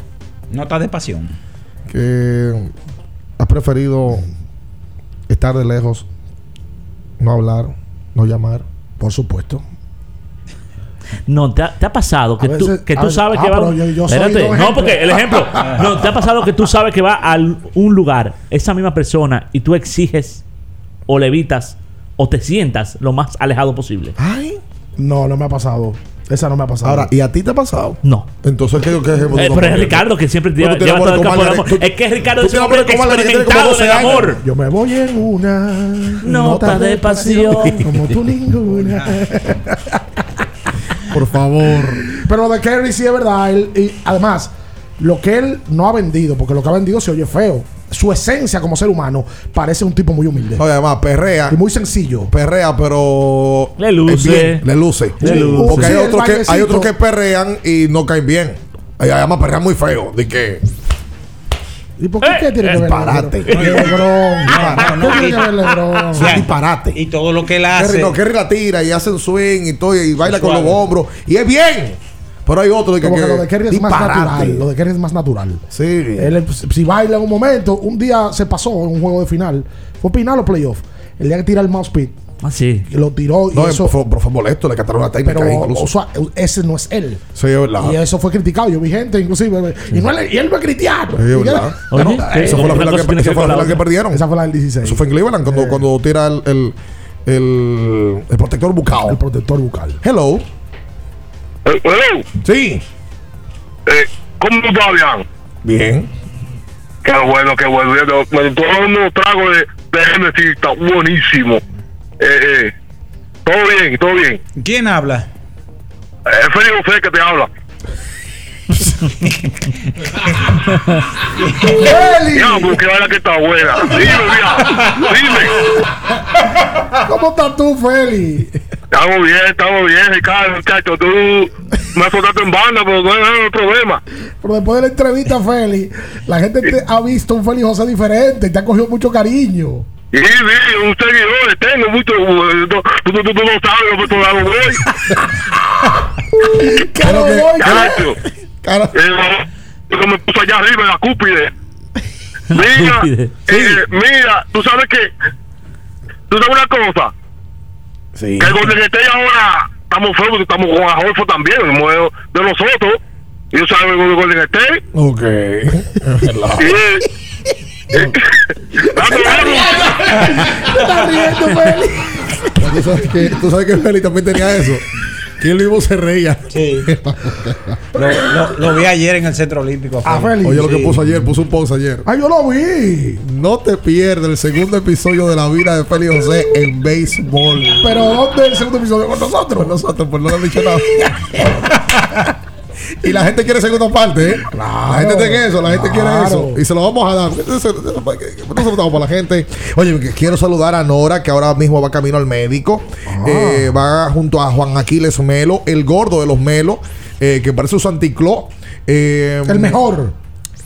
Nota de pasión. Que has preferido estar de lejos, no hablar, no llamar. Por supuesto. No, ¿te ha, te ha pasado que A tú, veces- que tú sabes ah, que va. yo- Espérate, no, porque el ejemplo. no, ¿te ha pasado que tú sabes que va a un lugar, esa misma persona, y tú exiges o le evitas o te sientas lo más alejado posible? Ay. No, no me ha pasado. Esa no me ha pasado. Ahora, ¿y a ti te ha pasado? No. Entonces, ¿qué, qué ejemplo Eh, pero es? Ricardo que siempre lleva, lleva todo el amor campo con del amor. Marlene. Es que Ricardo es un hombre experimentado en 12 el años. amor. Yo me voy en una Nota de pasión. como tú ninguna. Por favor. Pero lo de Kerry sí es verdad. él- y además, lo que él no ha vendido, porque lo que ha vendido se oye feo. Su esencia como ser humano parece un tipo muy humilde. Oye, además, perrea. Y muy sencillo. Perrea, pero. Le luce. bien, le luce. Le luce. Porque hay, otros que, hay otros que perrean y no caen bien. Y además perrean muy feo. De que. ¿Y por qué, qué tiene que ver? disparate. Lebron? No, no, ¿Qué tiene y- que ver Lebron? Disparate. Y todo lo que él Kerry, hace. no, Kerry la tira y hace un swing y todo y baila con los hombros. Y es bien. Pero hay otro de que, Como que que- lo de Kerry es más natural. Lo de Kerry es más natural. Sí. Él, si baila en un momento, un día se pasó en un juego de final. Fue final o playoff. El día que tira el mouse pit. Ah, sí. Lo tiró y No, eso. fue, pero fue molesto, le cantaron la técnica Pero incluso. o sea, ese no es él. sí, es verdad. Y eso fue criticado. Yo vi gente, inclusive. Y, no y él no es cristiano. Sí, es verdad. él- Oye, Claro, ¿qué- esa fue la final que, la perdieron. Esa fue la del 16. Eso fue en Cleveland cuando, cuando tira el, el, el, el protector bucal. El protector bucal. Hello. Hello. Sí. Eh, ¿Cómo está, Fabián? Bien. Qué bueno, qué bueno. Yo- Me dando unos tragos de, de Genesis, está buenísimo. Eh, eh, todo bien, todo bien. ¿Quién habla? Es Félix José que te habla. Ya, porque que está buena. Dime, mira. Dime. ¿Cómo estás tú, Feli? Estamos bien, estamos bien, Ricardo, muchacho. Tú me soltaste en banda, pero no hay problema. Pero después de la entrevista, Feli, la gente te ha visto un Feli José diferente te ha cogido mucho cariño. Y sí, un seguidor, tengo mucho. eh, Tú, tú, tú- tú no sabes lo que te hago hoy. Claro, voy, Eh, que me puso allá arriba en la cúpide. Mira, Cúpide. eh, mira, tú sabes que. Tú sabes una cosa. Sí. Que el Golden State ahora estamos feos, estamos con Ajolfo también, el modelo de nosotros. Y tú sabes el Golden State. Ok. Es verdad. Y, eh, tú sabes que Feli también tenía eso. Que él mismo se reía. Sí. Lo, lo- lo vi ayer en el Centro Olímpico. Ah, Feli. Oye, lo que Sí. puso ayer, puso un post ayer. Ay, yo lo vi. No te pierdas el segundo episodio de la vida de Feli José en béisbol. Pero ¿dónde el segundo episodio con nosotros? Con nosotros, pues no le han dicho nada. y la gente quiere segunda parte, ¿eh? la gente tiene eso, la gente quiere eso. Y se lo vamos a dar. Nosotros estamos para la gente. Oye, quiero saludar a Nora, que ahora mismo va camino al médico. Eh, va junto a Juan Aquiles Melo, el gordo de los Melo, eh, que parece un Santicló. Eh, El mejor.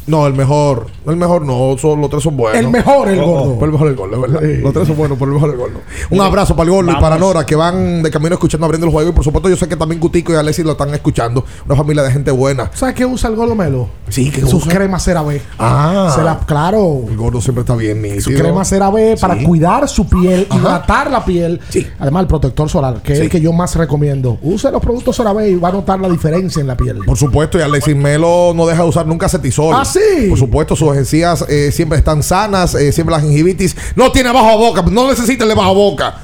No, el mejor. El mejor no, son, los tres son buenos. El mejor, el Oh, oh, gordo. pero el mejor el gordo, ¿verdad? Sí. Los tres son buenos, pero el mejor el gordo. Un abrazo para el gordo y para Nora, que van de camino escuchando abriendo el juego. Y por supuesto, yo sé que también Cutico y Alexis lo están escuchando. Una familia de gente buena. ¿Sabes qué usa el gordo Melo? Sí, que Sus usa? cremas CeraVe. Ah. Se la, claro. El gordo siempre está bien nítido. Su crema CeraVe para Sí. cuidar su piel, Ajá. hidratar la piel. Sí. Además, el protector solar, que es el que yo más recomiendo. Use los productos CeraVe y va a notar la diferencia en la piel. Por supuesto, y Alexis Melo no deja de usar nunca cetisol. Ah, sí. Por supuesto, sus encías eh, siempre están sanas, eh, siempre la gingivitis. No tiene bajo boca, no necesita el de bajo boca.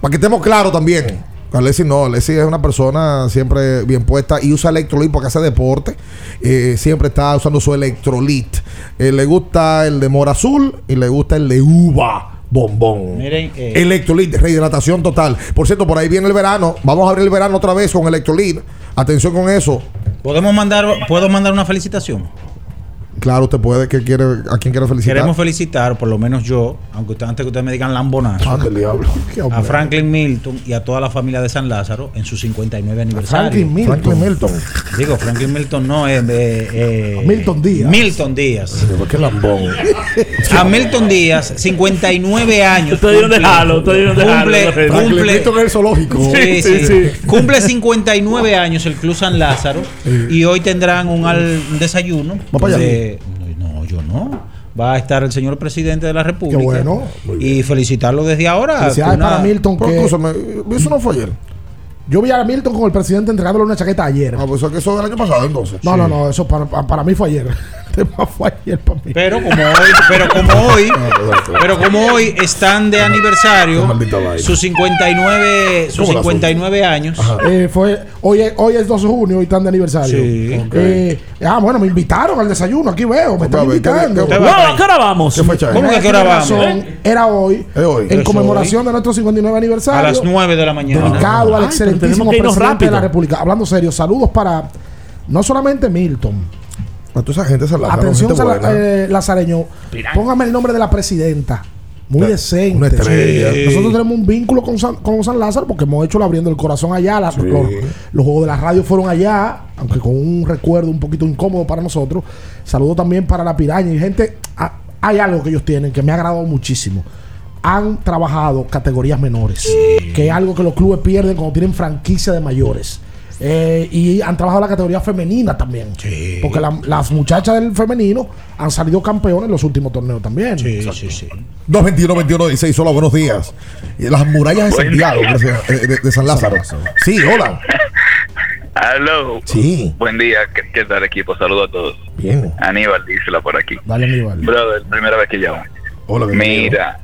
Para que estemos claros también. Alexis no, Alexis es una persona siempre bien puesta y usa electrolit porque hace deporte. Eh, siempre está usando su electrolit. Eh, le gusta el de mora azul y le gusta el de uva bombón. Miren, eh, Electrolit, rehidratación total. Por cierto, por ahí viene el verano. Vamos a abrir el verano otra vez con electrolit. Atención con eso. ¿Podemos mandar, ¿Puedo mandar una felicitación? Claro, usted puede, que quiere, ¿a quién quiere felicitar? Queremos felicitar, por lo menos yo, aunque usted, antes que ustedes me digan lambonazo, el diablo. A Franklin Milton y a toda la familia de San Lázaro en su 59 aniversario. Franklin Milton. Franklin Milton. Digo, Franklin Milton no es de. Milton Díaz. Milton Díaz. Qué lambón. A Milton Díaz, 59 años. Usted dieron de jalo, usted dieron de jalo. Cumple, Franklin cumple, Milton es el zoológico. Sí, Sí, sí, sí. Cumple 59 años el Club San Lázaro y hoy tendrán un, al- un desayuno. Va para allá. de- no, yo no. Va a estar el señor presidente de la República. Qué bueno. Y felicitarlo desde ahora. Felicidades Una- para Milton. Que escúchame, eso no fue ayer. yo vi a Milton con el presidente entregándole una chaqueta ayer. Ah, pues eso eso del año pasado entonces. No, no, no. Eso para, para mí fue ayer. El tema fue ayer para mí. Pero como hoy, pero como hoy, pero como hoy están de aniversario sus 59, sus ¿Cómo la 59 años. Eh, fue, hoy, es, hoy es 12 de junio y están de aniversario. Sí. Eh, ah, bueno, me invitaron al desayuno. Aquí veo, me están A ver, ¿qué- invitando. qué- Wow, ¿a qué hora vamos? ¿Qué? ¿Cómo que a qué hora vamos? Era hoy, en conmemoración de nuestro 59 A aniversario. las 9 de la mañana. Dedicado al excelentísimo presidente de la rápido. República. Hablando serio, saludos para no solamente Milton. A toda esa gente se la Atención, eh, Lazareño. Póngame el nombre de la presidenta. Muy decente. una estrella. Sí. Nosotros tenemos un vínculo con San, con San Lázaro porque hemos hecho el abriendo el corazón allá. la- los, los juegos de la radio fueron allá, aunque con un recuerdo un poquito incómodo para nosotros. Saludo también para la piraña y gente. hay algo que ellos tienen que me ha agradado muchísimo. Han trabajado categorías menores, que es algo que los clubes pierden cuando tienen franquicia de mayores. Eh, y han trabajado la categoría femenina también. Porque la- las muchachas del femenino han salido campeones en los últimos torneos también. Sí, sí, sí. 221-21-16, hola, buenos días. Y Las murallas de Santiago, gracias, eh, de, de San Lázaro. Sí, hola. Aló. Sí. Buen día, ¿qué, qué tal equipo? Saludos a todos. Bien. Aníbal, dísela por aquí. Dale, Aníbal. Brother, primera vez que llamo. Hola, Mira,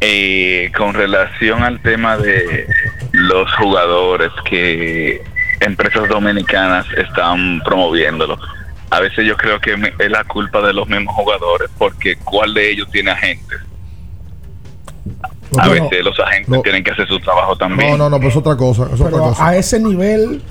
eh, con relación al tema de los jugadores que empresas dominicanas están promoviéndolo, a veces yo creo que es la culpa de los mismos jugadores porque ¿cuál de ellos tiene agentes? A No, veces los agentes tienen que hacer su trabajo también. No, no, no, pues es otra cosa. Es otra Pero cosa. a ese nivel,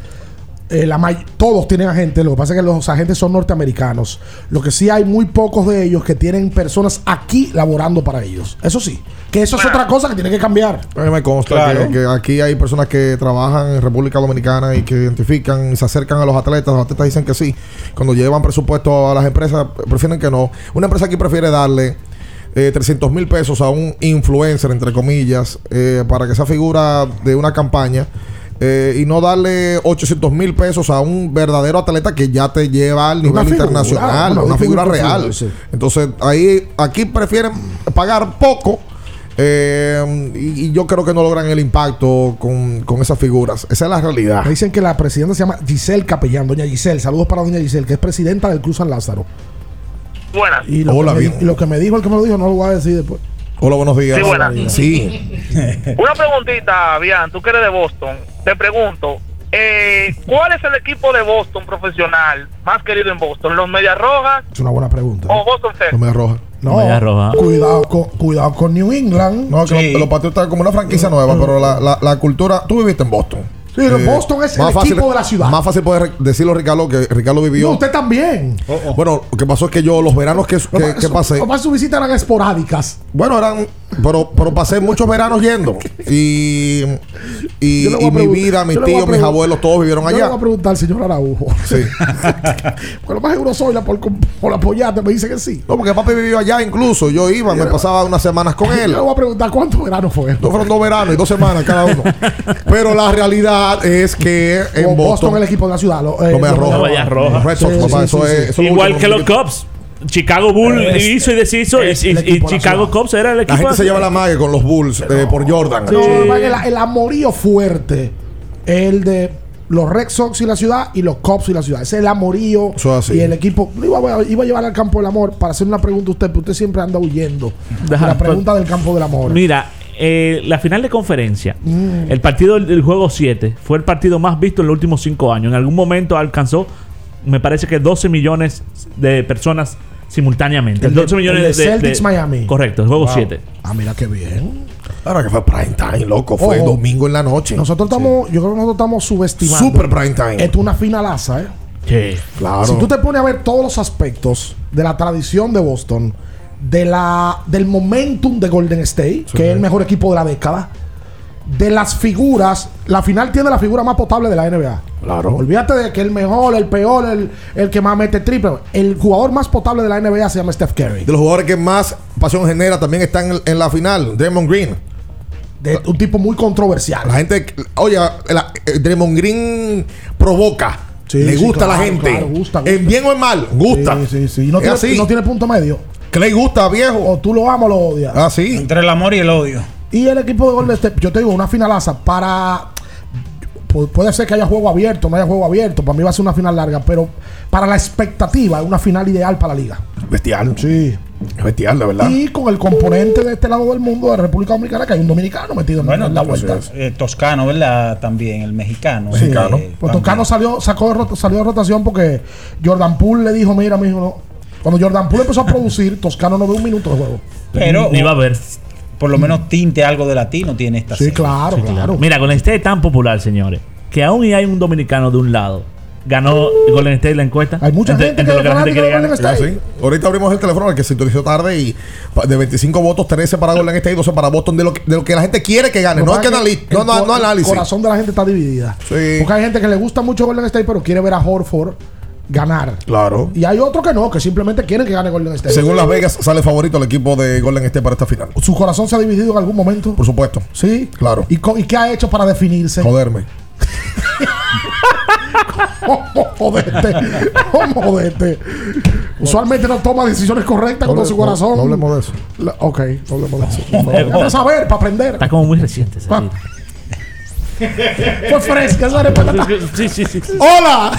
eh, la may- todos tienen agentes. Lo que pasa es que los agentes son norteamericanos. Lo que sí hay muy pocos de ellos que tienen personas aquí laborando para ellos. Eso sí. Que eso es otra cosa que tiene que cambiar. A mí me consta Claro. que, que aquí hay personas que trabajan en República Dominicana y que identifican y se acercan a los atletas. Los atletas dicen que sí. Cuando llevan presupuesto a las empresas, prefieren que no. Una empresa aquí prefiere darle eh, 300 mil pesos a un influencer, entre comillas, eh, para que sea figura de una campaña. Eh, y no darle 800 mil pesos a un verdadero atleta que ya te lleva al nivel internacional, una una, figura figura real. sí. Entonces, ahí, aquí prefieren pagar poco. eh, y, y yo creo que no logran el impacto con, con esas figuras. Esa es la realidad. Me dicen que la presidenta se llama Giselle Capellán, doña Giselle. Saludos para doña Giselle, que es presidenta del Cruz San Lázaro. Buenas. Y lo, Hola, que me, bien. y lo que me dijo el que me lo dijo no lo voy a decir después. Hola, buenos días. Sí, buenas. Sí. Una preguntita, Bian, tú que eres de Boston. Te pregunto, eh, ¿cuál es el equipo de Boston profesional más querido en Boston? ¿Los Medias Rojas Es una buena pregunta. o Boston Celtics? No me arroja. No, Media roja. cuidado con, cuidado con New England. No, que los, los Patriotas como una franquicia nueva, pero la, la, la cultura. Tú viviste en Boston. Pero Boston es el equipo de la ciudad. Más fácil poder decirlo, Ricardo, que Ricardo vivió. No, usted también. Bueno, lo que pasó es que yo, los veranos que, que, que pasé. Además, sus visitas eran esporádicas. Bueno, eran. Pero, pero pasé muchos veranos yendo. Y. Y, Yo mi vida, mis yo tíos, mis abuelos, todos vivieron Yo le allá. voy a preguntar al señor Araujo. Sí. Porque lo más seguro soy la por, por apoyarte, me dice que sí. No, porque papi vivió allá incluso. Yo iba, me pasaba unas semanas con Yo él. le voy a preguntar cuántos veranos fue. No fueron dos veranos y dos semanas cada uno. Pero la realidad es que en Boston, Boston. el equipo de la ciudad. Lo, eh, No me los arroja. Red Sox, papá, eso es- lo Igual que los Cubs. Chicago Bulls Es- hizo y deshizo. Y, es la Chicago. Cubs era el La equipo. gente se lleva la mague con los Bulls eh, por Jordan. No, el, el amorío fuerte. El de los Red Sox y la ciudad y los Cubs y la ciudad. Ese es el amorío Eso es así. y el equipo. Iba, a- iba a llevar al campo del amor para hacer una pregunta a usted, pero usted siempre anda huyendo. de la pregunta del campo del amor. Mira, eh, la final de conferencia, Mm. el partido del, del juego 7 fue el partido más visto en los últimos 5 años. En algún momento alcanzó, me parece que 12 millones de personas simultáneamente. El de- 12 millones el de Celtics Miami. Correcto, el juego Wow. 7. Ah, mira qué bien. Ahora que fue prime time, loco. Fue Ojo. domingo en la noche. Nosotros estamos, yo creo que nosotros estamos subestimando. Super prime time. Esto es una finalaza, ¿eh? Sí. Claro. Si tú te pones a ver todos los aspectos de la tradición de Boston, de la, del momentum de Golden State, que es el mejor equipo de la década, de las figuras, la final tiene la figura más potable de la NBA. Claro. Olvídate de que el mejor, el peor, el, el que más mete triple. El jugador más potable de la NBA se llama Steph Curry. De los jugadores que más pasión genera también están en, en la final. Draymond Green. De un tipo muy controversial. La gente, oye, la- eh, Draymond Green provoca. Sí, Le sí, gusta a la gente. claro, gusta, gusta. En bien o en mal, gusta. Sí, sí, sí. Y no, tiene, así. no tiene punto medio. Clay gusta, viejo. O tú lo amas o lo odias. Ah, sí. Entre el amor y el odio. Y el equipo de Golden State, yo te digo, una finalaza para. pu- Puede ser que haya juego abierto, no haya juego abierto. Para mí va a ser una final larga, pero para la expectativa, es una final ideal para la liga. Bestial. Sí. Bestial, de verdad. Y con el componente de este lado del mundo, de República Dominicana, que hay un dominicano metido en- Bueno, en la pues, vuelta. eh, Toscano, ¿verdad? También, el mexicano. Sí. Eh, Pues Toscano salió, sacó de salió de rotación porque Jordan Poole le dijo: Mira, mijo, no. Cuando Jordan Poole empezó a producir, Toscano no ve un minuto de juego. Pero Ni va a ver. Por lo menos tinte algo de latino tiene esta Sí, serie. claro, claro. Mira, Golden State es tan popular, señores, que aún y hay un dominicano de un lado. Ganó Golden State la encuesta. Hay mucha Entre- gente entre que lo que la gente quiere ganar. State. Sí. Ahorita abrimos el teléfono al que se sintonizó tarde y de 25 votos, 13 para Golden State y 12 para Boston, de lo que, de lo que la gente quiere que gane. Lo No es que analice, no, no, no análisis. El corazón de la gente está dividida. Sí. Porque hay gente que le gusta mucho Golden State, pero quiere ver a Horford ganar. Claro. Y hay otros que no, que simplemente quieren que gane Golden State. Según Las Vegas, sale favorito el equipo de Golden State para esta final. Su corazón se ha dividido en algún momento. Por supuesto. Sí. Claro. ¿Y, qué ha hecho para definirse? Joderme. jodete. ¿Cómo jodete? Usualmente no toma decisiones correctas con No, su no, corazón. no hablemos de eso. La- ok, no hablemos de eso. Para saber, para aprender. Está como muy reciente. ese. Fue fresca esa respuesta. Sí, sí, sí. ¡Hola!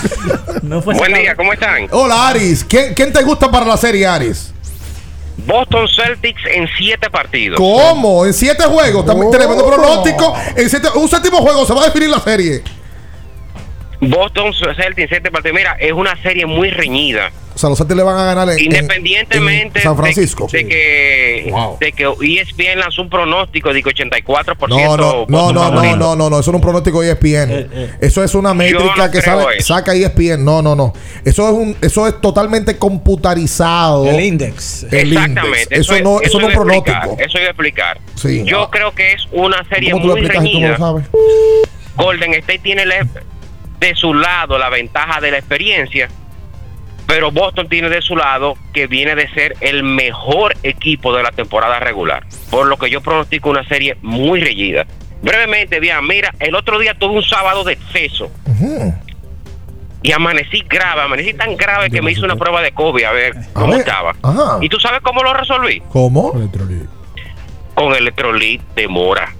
No fue Buen día, ¿cómo están? Hola, Aris. ¿Quién, quién te gusta para la serie, Aris? Boston Celtics en siete partidos. ¿Cómo? En siete juegos. También Tremendo ¿Cómo? pronóstico. En siete- un séptimo juego se va a definir la serie. Boston Celtics siete partidos. Mira, es una serie muy reñida. O sea, los Celtics le van a ganar en, en- Independientemente en San de- Francisco. de, que Wow. de que E ESPN lanzó un pronóstico de que 84% No, no, no, no, no, no, no, no, eso no es un pronóstico de ESPN. Eso es una métrica no que sabe- eso. saca E ESPN. No, no, no. Eso es un, eso es totalmente computarizado. El index. El Exactamente. index. Eso, no, eso no es pronóstico. Eso iba a explicar. Sí. Yo creo que es una serie ¿Cómo tú lo muy explicas y tú no lo reñida. sabes? Golden State tiene la- de su lado la ventaja de la experiencia, pero Boston tiene de su lado que viene de ser el mejor equipo de la temporada regular, por lo que yo pronostico una serie muy reñida. Brevemente, bien, mira, el otro día tuve un sábado de exceso y amanecí grave, amanecí tan grave que me hice una prueba de COVID a ver cómo ver, estaba. ajá. ¿Y tú sabes cómo lo resolví? ¿Cómo? Con electrolit de mora.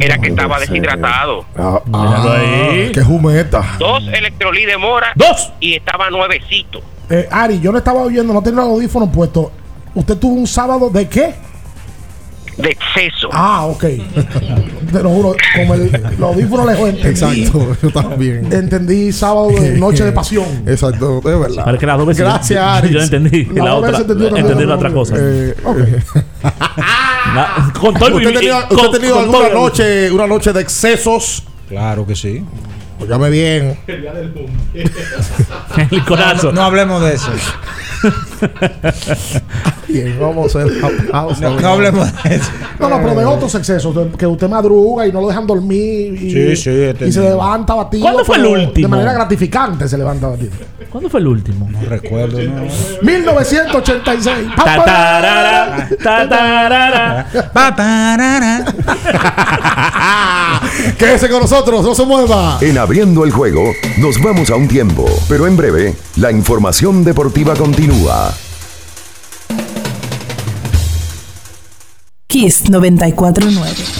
Era que estaba deshidratado. Ah, ahí. qué jumeta. Dos electrolit de mora. Dos. Y estaba nuevecito. Eh, Ari, yo no estaba oyendo, no tenía los audífonos puestos. ¿Usted tuvo un sábado de qué? De exceso. Ah, ok. Te lo juro, como el, los audífonos lejos entendí. Exacto, yo también. Entendí sábado de noche de pasión. Exacto, es verdad. Que las dos veces. Gracias, yo- Aris. Yo entendí. La dos otra. Entendí cosa. la otra cosa. Eh, Con todo ¿Usted ha tenido, y- usted con- ha tenido con alguna noche, una noche de excesos? Claro que sí. Óyame bien. El licorazo. No, no hablemos de eso. Vamos a hacer la pausa. No, no hablemos de eso. No, no, pero de otros excesos, de- que usted madruga y no lo dejan dormir y, Sí, sí, he y se tenido. levanta batido. ¿Cuándo fue el pero último? De manera gratificante se levanta batido. ¿Cuándo fue el último? No recuerdo, no. 1986. Ta, tarara, ta, tarara. Pa, parara. Quédese con nosotros, no se mueva. En abriendo el juego, nos vamos a un tiempo, pero en breve, la información deportiva continúa. Kiss 949.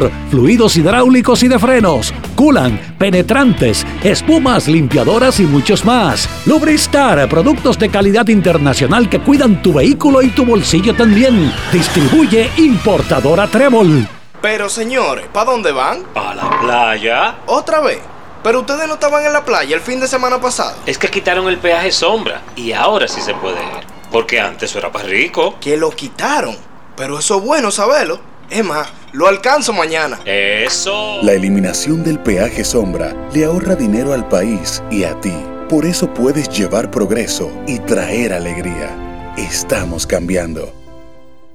fluidos hidráulicos y de frenos, culan, penetrantes, espumas, limpiadoras y muchos más. Lubristar, productos de calidad internacional que cuidan tu vehículo y tu bolsillo también. Distribuye importadora Trébol. Pero señores, ¿para dónde van? A la playa. ¿Otra vez? Pero ustedes no estaban en la playa el fin de semana pasado. Es que quitaron el peaje sombra y ahora sí se puede ir. Porque antes era para rico. Que lo quitaron. Pero eso es bueno saberlo. Es más, lo alcanzo mañana. Eso. La eliminación del peaje sombra le ahorra dinero al país y a ti. Por eso puedes llevar progreso y traer alegría. Estamos cambiando.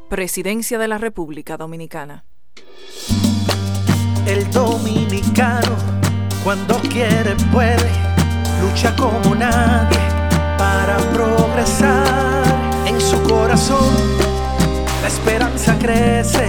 Presidencia de la República Dominicana. El dominicano, cuando quiere, puede, lucha como nadie para progresar. En su corazón, la esperanza crece,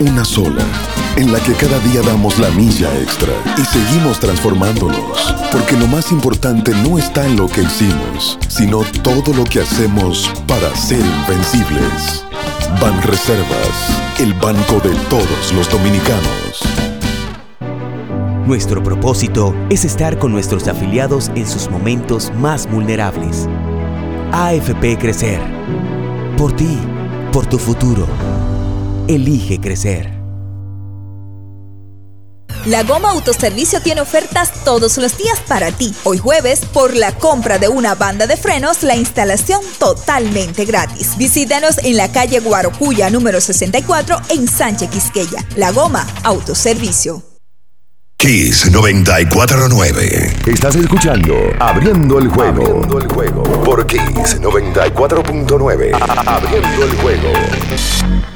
una sola, en la que cada día damos la milla extra y seguimos transformándonos, porque lo más importante no está en lo que hicimos, sino todo lo que hacemos para ser invencibles. Ban Reservas, el banco de todos los dominicanos. Nuestro propósito es estar con nuestros afiliados en sus momentos más vulnerables. AFP Crecer. Por ti, por tu futuro. Elige crecer. La Goma Autoservicio tiene ofertas todos los días para ti. Hoy jueves, por la compra de una banda de frenos, la instalación totalmente gratis. Visítanos en la calle Guarocuya número 64 en Sánchez Quisqueya. La Goma Autoservicio. Kiss 949. Estás escuchando Abriendo el juego. Abriendo el juego. Por Kiss 94.9. Abriendo el juego.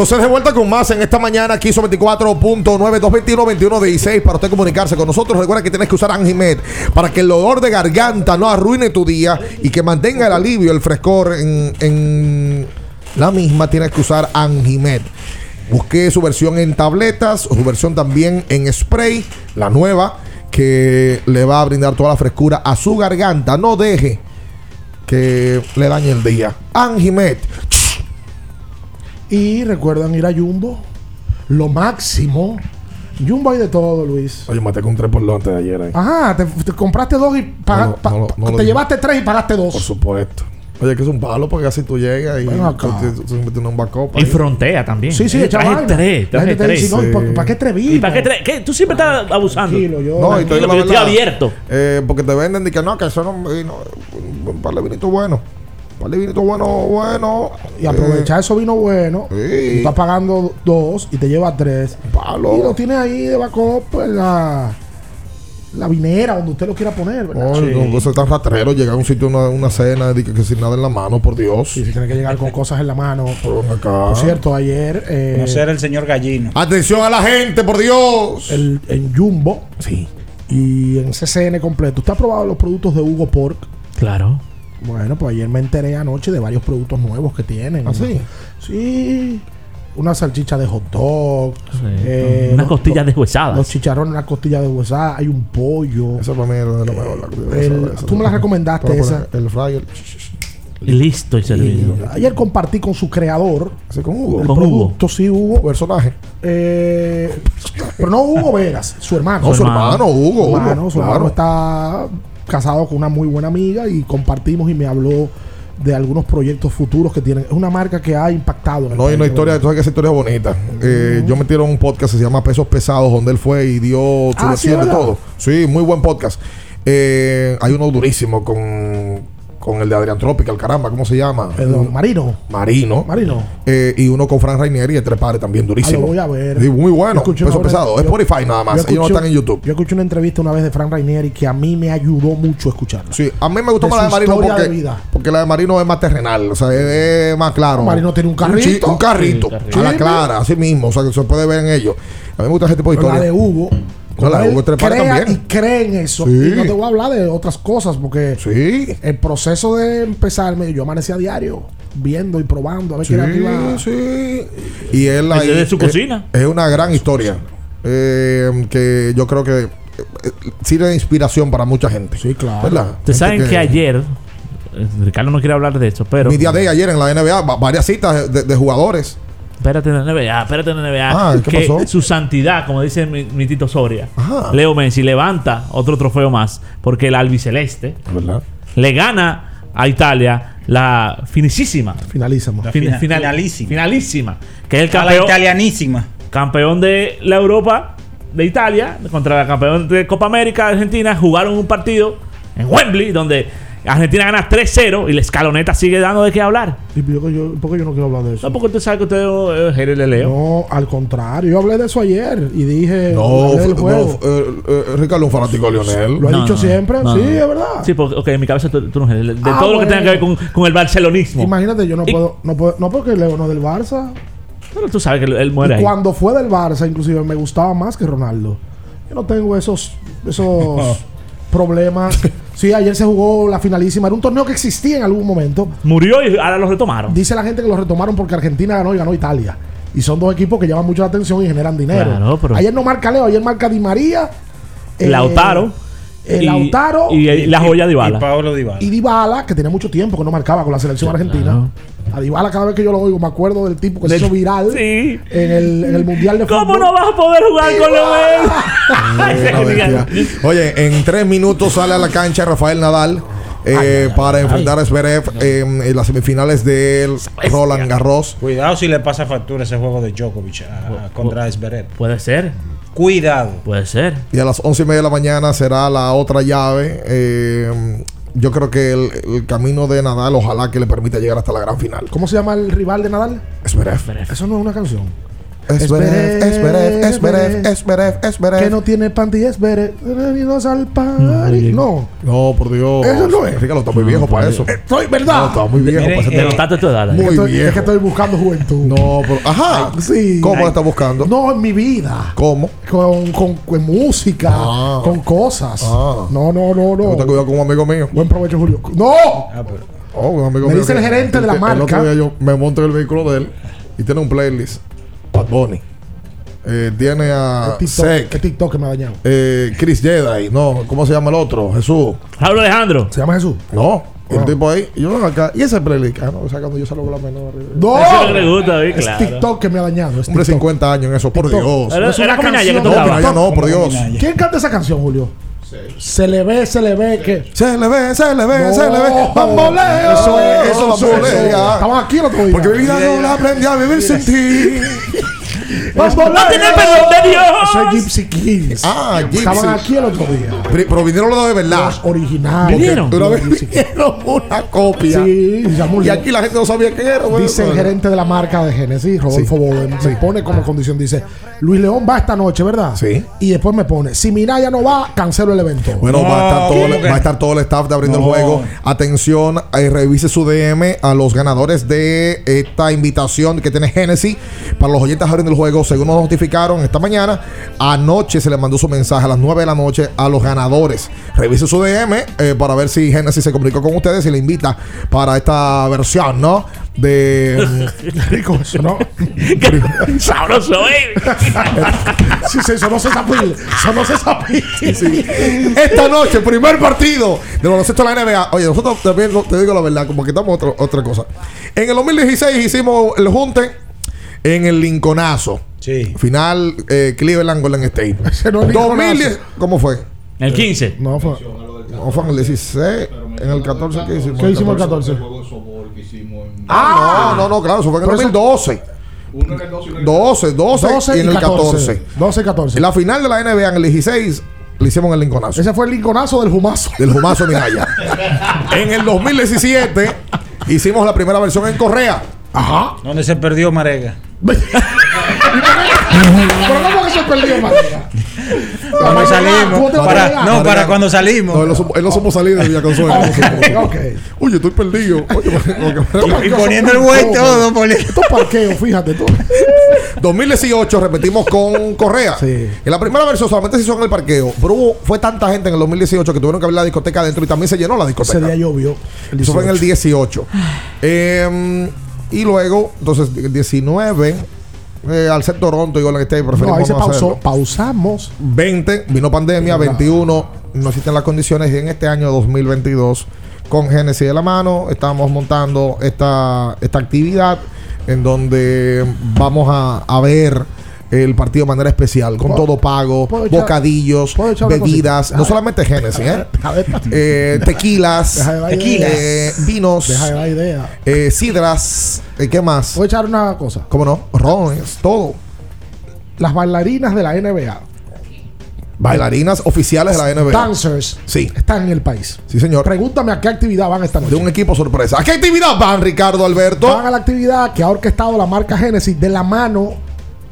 Entonces de vuelta con más en esta mañana, aquí sobre 24.9, para usted comunicarse con nosotros. Recuerda que tienes que usar Anjimed para que el dolor de garganta no arruine tu día y que mantenga el alivio, el frescor en, en la misma. Tienes que usar Anjimed. Busqué su versión en tabletas, su versión también en spray, la nueva, que le va a brindar toda la frescura a su garganta. No deje que le dañe el día. Anjimed. Y recuerdan ir a Jumbo. Lo máximo. Jumbo hay de todo, Luis. Oye, maté con tres por lo antes de ayer. ahí. Ajá, te, te compraste dos y paga- No, pa- no, no, pa- no lo te llevaste tres y pagaste dos. Por supuesto. Oye, que es un palo porque así tú llegas y metes una backup Y frontea también. Sí, sí, Eh, vaina. tres, traje tres. dice, no, ¿y por- ¿para qué tres ¿Y para qué tres? ¿Qué? Tú siempre estás abusando. Tranquilo, yo- No, y te digo la Tranquilo, que yo estoy abierto. eh, porque te venden y que no, que eso no vino. Un par de vinitos buenos. Un par de vinitos buenos, bueno. Y aprovechar eso vino bueno. Sí. Y estás pagando dos y te lleva tres. Palo. Y lo tienes ahí de backup en la, la vinera, donde usted lo quiera poner, ¿verdad? Con cosas tan ratreros, llegar a un sitio, una, una cena, que, que sin nada en la mano, por Dios. Y si tiene que llegar con cosas en la mano. Por acá. Por cierto, ayer. eh, Conocer al señor Gallino. Atención a la gente, por Dios. el- en Jumbo. Sí. Y en CCN completo. ¿Usted ha probado los productos de Hugo Pork? Claro. Bueno, pues ayer me enteré anoche de varios productos nuevos que tienen. ¿Ah, sí? Sí. Una salchicha de hot dog. Sí. eh, Unas los- costillas los- deshuesadas. Los chicharrones, una costilla deshuesada. Hay un pollo. Eso para mí es de lo mejor. la El- eso, eso. tú me la recomendaste esa. El fryer. Y listo y servido. Y ayer compartí con su creador con Hugo. el Con Hugo. producto, sí, Hugo. Personaje. Eh, pero no Hugo Veras, su hermano. No, su hermano. hermano, Hugo. Su Hugo, hermano, su claro. hermano está casado con una muy buena amiga y compartimos y me habló de algunos proyectos futuros que tienen. Es una marca que ha impactado. en el No, hay una historia, tú sabes que esa historia es bonita. Eh, yo metieron un podcast que se llama Pesos Pesados, donde él fue y dio su Ah, sí, versión de todo. Sí, muy buen podcast. Eh, hay uno durísimo con, con el de Adrián Tropical, caramba, ¿cómo se llama? Perdón, Marino. Marino. Marino. Eh, y uno con Fran Rainieri y el Trepare también, durísimo. Ah, lo voy a ver. Sí, muy bueno. Peso una pesado. yo- Spotify nada más. Ellos no están en YouTube. Yo escuché una entrevista una vez de Frank Rainieri que a mí me ayudó mucho a escucharla. Sí, a mí me gustó De más la de Marino historia porque, de vida. porque la de Marino es más terrenal, o sea, es, es más claro. Marino tiene un carrito. Un, carrito. Sí, carrito. A la Sí, clara, así mismo, o sea, que se puede ver en ellos. A mí me gusta ese tipo de Pero la historia. de Hugo. La Hugo crea también. Y cree en eso. Sí. Y no te voy a hablar de otras cosas porque Sí. el proceso de empezarme, yo amanecía a diario viendo y probando a ver Sí, qué era que iba. sí. Y él ahí- de su es- cocina. Es, una gran historia. eh, que yo creo que eh, eh, sirve de inspiración para mucha gente. Sí, claro. ¿Verdad? Ustedes saben que ayer, eh, Ricardo no quiere hablar de eso, pero Mi día de ayer en la NBA, va- varias citas de, de jugadores Espérate en la NBA, espérate en la NBA. Ah, ¿qué que pasó? su santidad, como dice mi, mi Tito Soria, Ajá. Leo Messi levanta otro trofeo más porque el albiceleste ¿Verdad? le gana a Italia la finicísima. Finalísimo. La fin- fina- final- finalísima. finalísima. Que es el A la campeón, italianísima. campeón de la Europa de Italia contra el campeón de Copa América de Argentina. Jugaron un partido en Wembley donde Argentina gana 3-0 y la escaloneta sigue dando de qué hablar. ¿Y por qué yo, por qué yo no quiero hablar de eso? No, porque usted sabe que usted es Jerez de Leo. No, al contrario. Yo hablé de eso ayer y dije. No, del no, juego. eh, eh, Ricardo es un fanático de Lionel. Lo he No, dicho no, siempre. no, sí, no. es verdad. Sí, porque ok, en mi cabeza tú, tú no eres. De Ah, todo lo que tenga que ver con, con el barcelonismo. Imagínate, yo no Y- puedo, no puedo. No porque Leo no es del Barça. Pero tú sabes que él- él muere Y ahí. cuando fue del Barça, inclusive me gustaba más que Ronaldo. Yo no tengo esos, esos problemas. Sí, ayer se jugó la finalísima. Era un torneo que existía en algún momento. Murió y ahora lo retomaron. Dice la gente que lo retomaron porque Argentina ganó y ganó Italia. Y son dos equipos que llaman mucho la atención y generan dinero. Claro, pero- Ayer no marca Leo, ayer marca Di María. eh, Lautaro. Eh, y- Lautaro. Y, y la joya de Y Ibala. Paolo Dybala. Y Dybala, que tenía mucho tiempo que no marcaba con la selección argentina. A Dybala cada vez que yo lo oigo me acuerdo del tipo que se Del- hizo viral Sí. en, el, en el Mundial de ¿Cómo Fútbol. no vas a poder jugar con Una Leonel? bestia. Oye, en tres minutos sale a la cancha Rafael Nadal eh, para enfrentar a Zverev en, en las semifinales del Roland Garros. Cuidado si le pasa factura ese juego de Djokovic a- a- contra Zverev. Puede ser. Cuidado. Puede ser. Y a las once y media de la mañana será la otra llave. Eh, yo creo que el, el camino de Nadal, ojalá que le permita llegar hasta la gran final. ¿Cómo se llama el rival de Nadal? Zverev. Eso no es una canción. Zverev, Zverev, Zverev, Zverev, Zverev. Que no tiene panty, es Zverev. Bienvenidos al party. No. No, por Dios. Eso no es. Ricardo, está muy viejo para eso. Estoy, ¿verdad? No, está muy viejo para ese eh, tema. Denotaste tu edad. Muy Es que estoy- viejo. Es que estoy buscando juventud. No, pero. Ajá. Sí. ¿Cómo la está buscando? No, en mi vida. ¿Cómo? Con, con, con música, Ah. con cosas. Ah. No, no, no, no. cuidado con un amigo mío. Buen provecho, Julio. ¡No! Ah, pero- Oh, un amigo Me mío dice el que- gerente de la el- marca. El otro día yo me monto en el vehículo de él y tiene un playlist. Bad Bunny. Eh, tiene a ¿Qué TikTok, Sek. qué TikTok que me ha dañado? eh, Chris Jedi. No, ¿cómo se llama el otro? Jesús. Raúl Alejandro. ¿Se llama Jesús? No. El Ah. tipo ahí. Y yo acá. ¿Y ese playlist? Ah, no, o sea, cuando yo salgo con la menor. ¡No! Eso es que le gusta. Es Claro. TikTok que me ha dañado. Es Hombre, TikTok. 50 años en eso, por TikTok. Dios. Era, Es una era que canción. tú No, no, por Dios. ¿Quién canta esa canción, Julio? Se le ve, se le ve que. Se le ve, se le ve, No. se le ve. Bamboleo. Eso es, Eso, bambolea. Estamos aquí el otro día. Porque mi vida no la aprendí a vivir sin ti. Bamboleo. ¡No tiene perdón de Dios! Eso es Gypsy Kings. Ah, Gypsy. Estaban aquí el otro día. Pero pero vinieron los de verdad. Los originales. ¿Vinieron? Una vez vinieron una copia. Sí, ya murió. Y aquí la gente no sabía quién era. güey. Dice el gerente de la marca de Genesis, Rodolfo Sí. Bowen, me pone como condición, dice, Luis León va esta noche, ¿verdad? Sí. Y después me pone, si Minaya no va, cancelo el evento. Bueno, No, va, a estar todo, ¿cómo el- va a estar todo el staff de abriendo No. el juego. Atención, eh, revise su DM a los ganadores de esta invitación que tiene Genesis para los oyentes abriendo el juego. Según nos notificaron esta mañana, anoche se le mandó su mensaje a las 9 de la noche a los ganadores. Revise su DM eh, para ver si Genesis se comunicó con ustedes y le invita para esta versión, ¿no? De. rico eso, ¿no? Sabroso, ¿eh? sí, sí, eso no se sapil, eso no se sapil. Esta noche, primer partido de baloncesto de la NBA. Oye, nosotros también te digo la verdad, como que estamos otra, otra cosa. En el 2016 hicimos el junte en el Lincolnazo. Sí. Final eh, Cleveland Golden State. Ese no es Lincolnazo. 2010, ¿cómo fue? El 15. No, fue. No fue en el 16, en el 14 que hicimos. ¿Qué hicimos el 14? Ah, no, no, claro, eso fue en el Pero eso- 2012. 12, 12, 12 y en el 14. 12 y 14. La final de la NBA en el 16 le hicimos en el Lincolnazo. Ese fue el linconazo del Jumazo. del Jumazo Minaya. en el 2017 hicimos la primera versión en Correa. Ajá. ¿Dónde se perdió Marega? Pero ¿cómo que se perdió, María? Cuando ¿Tú salimos. Para, no, para cuando salimos. No, él no somos, él no somos de Villa Consuelo. no somos- Ok. Oye, estoy perdido. Oye, porque- Y poniendo el buey todo. Esto es parqueo, fíjate tú. 2018 repetimos con Correa. Sí. En la primera versión solamente se hizo en el parqueo, pero hubo, fue tanta gente en el 2018 que tuvieron que abrir la discoteca adentro y también se llenó la Ese discoteca. día llovió. Eso fue en el 18. 18. Eh, y luego, entonces, el 19, eh, al ser Toronto y Golden State, No, preferimos ahí se no pausó. Pausamos. 20, vino pandemia, 21, no existen las condiciones y en este año 2022, con Genesis de la mano, estamos montando esta, esta actividad. en donde vamos a, a ver el partido de manera especial, con todo pago, echar- bocadillos, bebidas, no solamente Genesis, ¿eh? Eh, tequilas, tequilas, ideas. vinos, Deja de dar idea. eh, sidras, eh, ¿qué más? Voy a echar una cosa. ¿Cómo no? Rones, todo. Las bailarinas de la NBA. Bailarinas oficiales de la NBA. Dancers. Sí. Están en el país. Sí, señor. Pregúntame a qué actividad van esta noche. De un equipo sorpresa. ¿A qué actividad van, Ricardo Alberto? Van a la actividad que ha orquestado la marca Genesis de la mano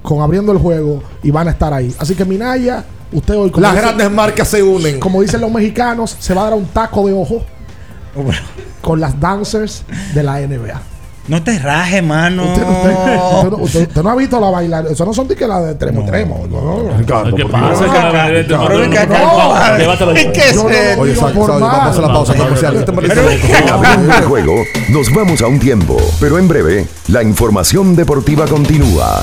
con abriendo el juego y van a estar ahí. Así que Minaya, usted hoy como Las dice- grandes marcas se unen. Como dicen los mexicanos, se va a dar un taco de ojo con las dancers de la NBA. No te rajes, mano. Usted, usted- usted no- usted- usted no ha visto la bailar. Eso no son de que la de tremo tremo. No, Ricardo, ¿Qué por pasa? No. ¿Qué es no? Oye, vamos a la pausa comercial. El juego, nos vamos a un tiempo, pero en breve, la información deportiva continúa.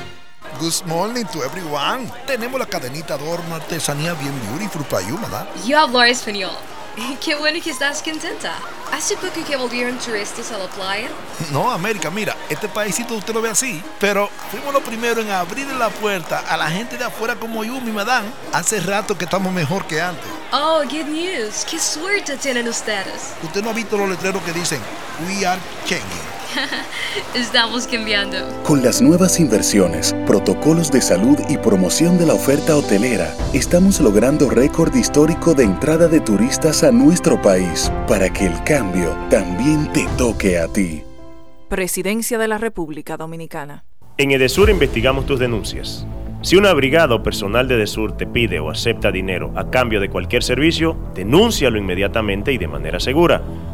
Good morning to everyone. Tenemos la cadenita de horno artesanía bien beautiful para you, ¿verdad? Yo hablo español. Qué bueno que estás contenta. ¿Hace poco que volvieron turistas a la playa? No, América, mira, este paísito usted lo ve así, pero fuimos los primeros en abrir la puerta a la gente de afuera como yo, mi madame. Hace rato que estamos mejor que antes. Oh, good news. Qué suerte tienen ustedes. Usted no ha visto los letreros que dicen We are changing. Estamos cambiando. Con las nuevas inversiones, protocolos de salud y promoción de la oferta hotelera, estamos logrando récord histórico de entrada de turistas a nuestro país para que el cambio también te toque a ti. Presidencia de la República Dominicana. En Edesur investigamos tus denuncias. Si una brigada o personal de Edesur te pide o acepta dinero a cambio de cualquier servicio, denúncialo inmediatamente y de manera segura,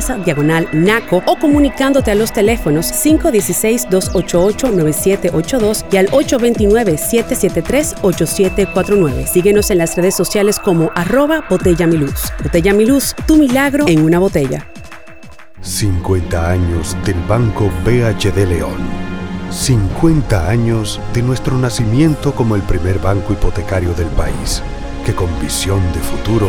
Diagonal Naco o comunicándote a los teléfonos 516-288-9782 y al 829-773-8749. Síguenos en las redes sociales como arroba Botella Mi Luz. Botella Mi Luz, tu milagro en una botella. 50 años del Banco BHD León. 50 años de nuestro nacimiento como el primer banco hipotecario del país, que con visión de futuro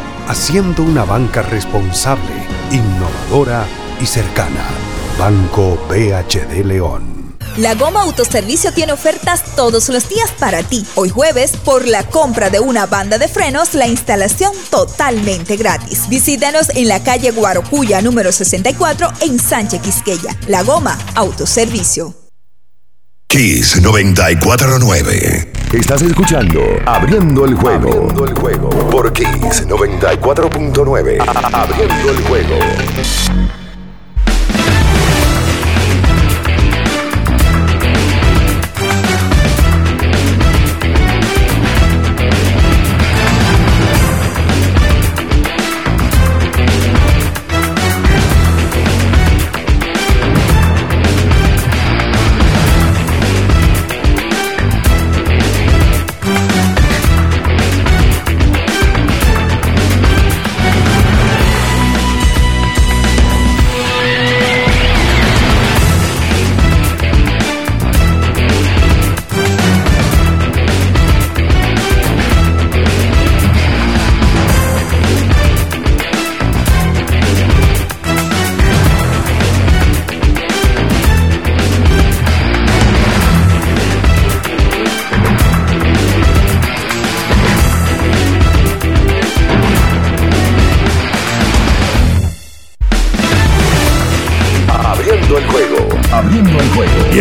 haciendo una banca responsable, innovadora y cercana. Banco BHD León. La Goma Autoservicio tiene ofertas todos los días para ti. Hoy jueves, por la compra de una banda de frenos, la instalación totalmente gratis. Visítanos en la calle Guarocuya número 64 en Sánchez Quisqueya. La Goma Autoservicio. Kiss 949. Estás escuchando Abriendo el juego. Abriendo el juego por Kiss 94.9. Abriendo el juego.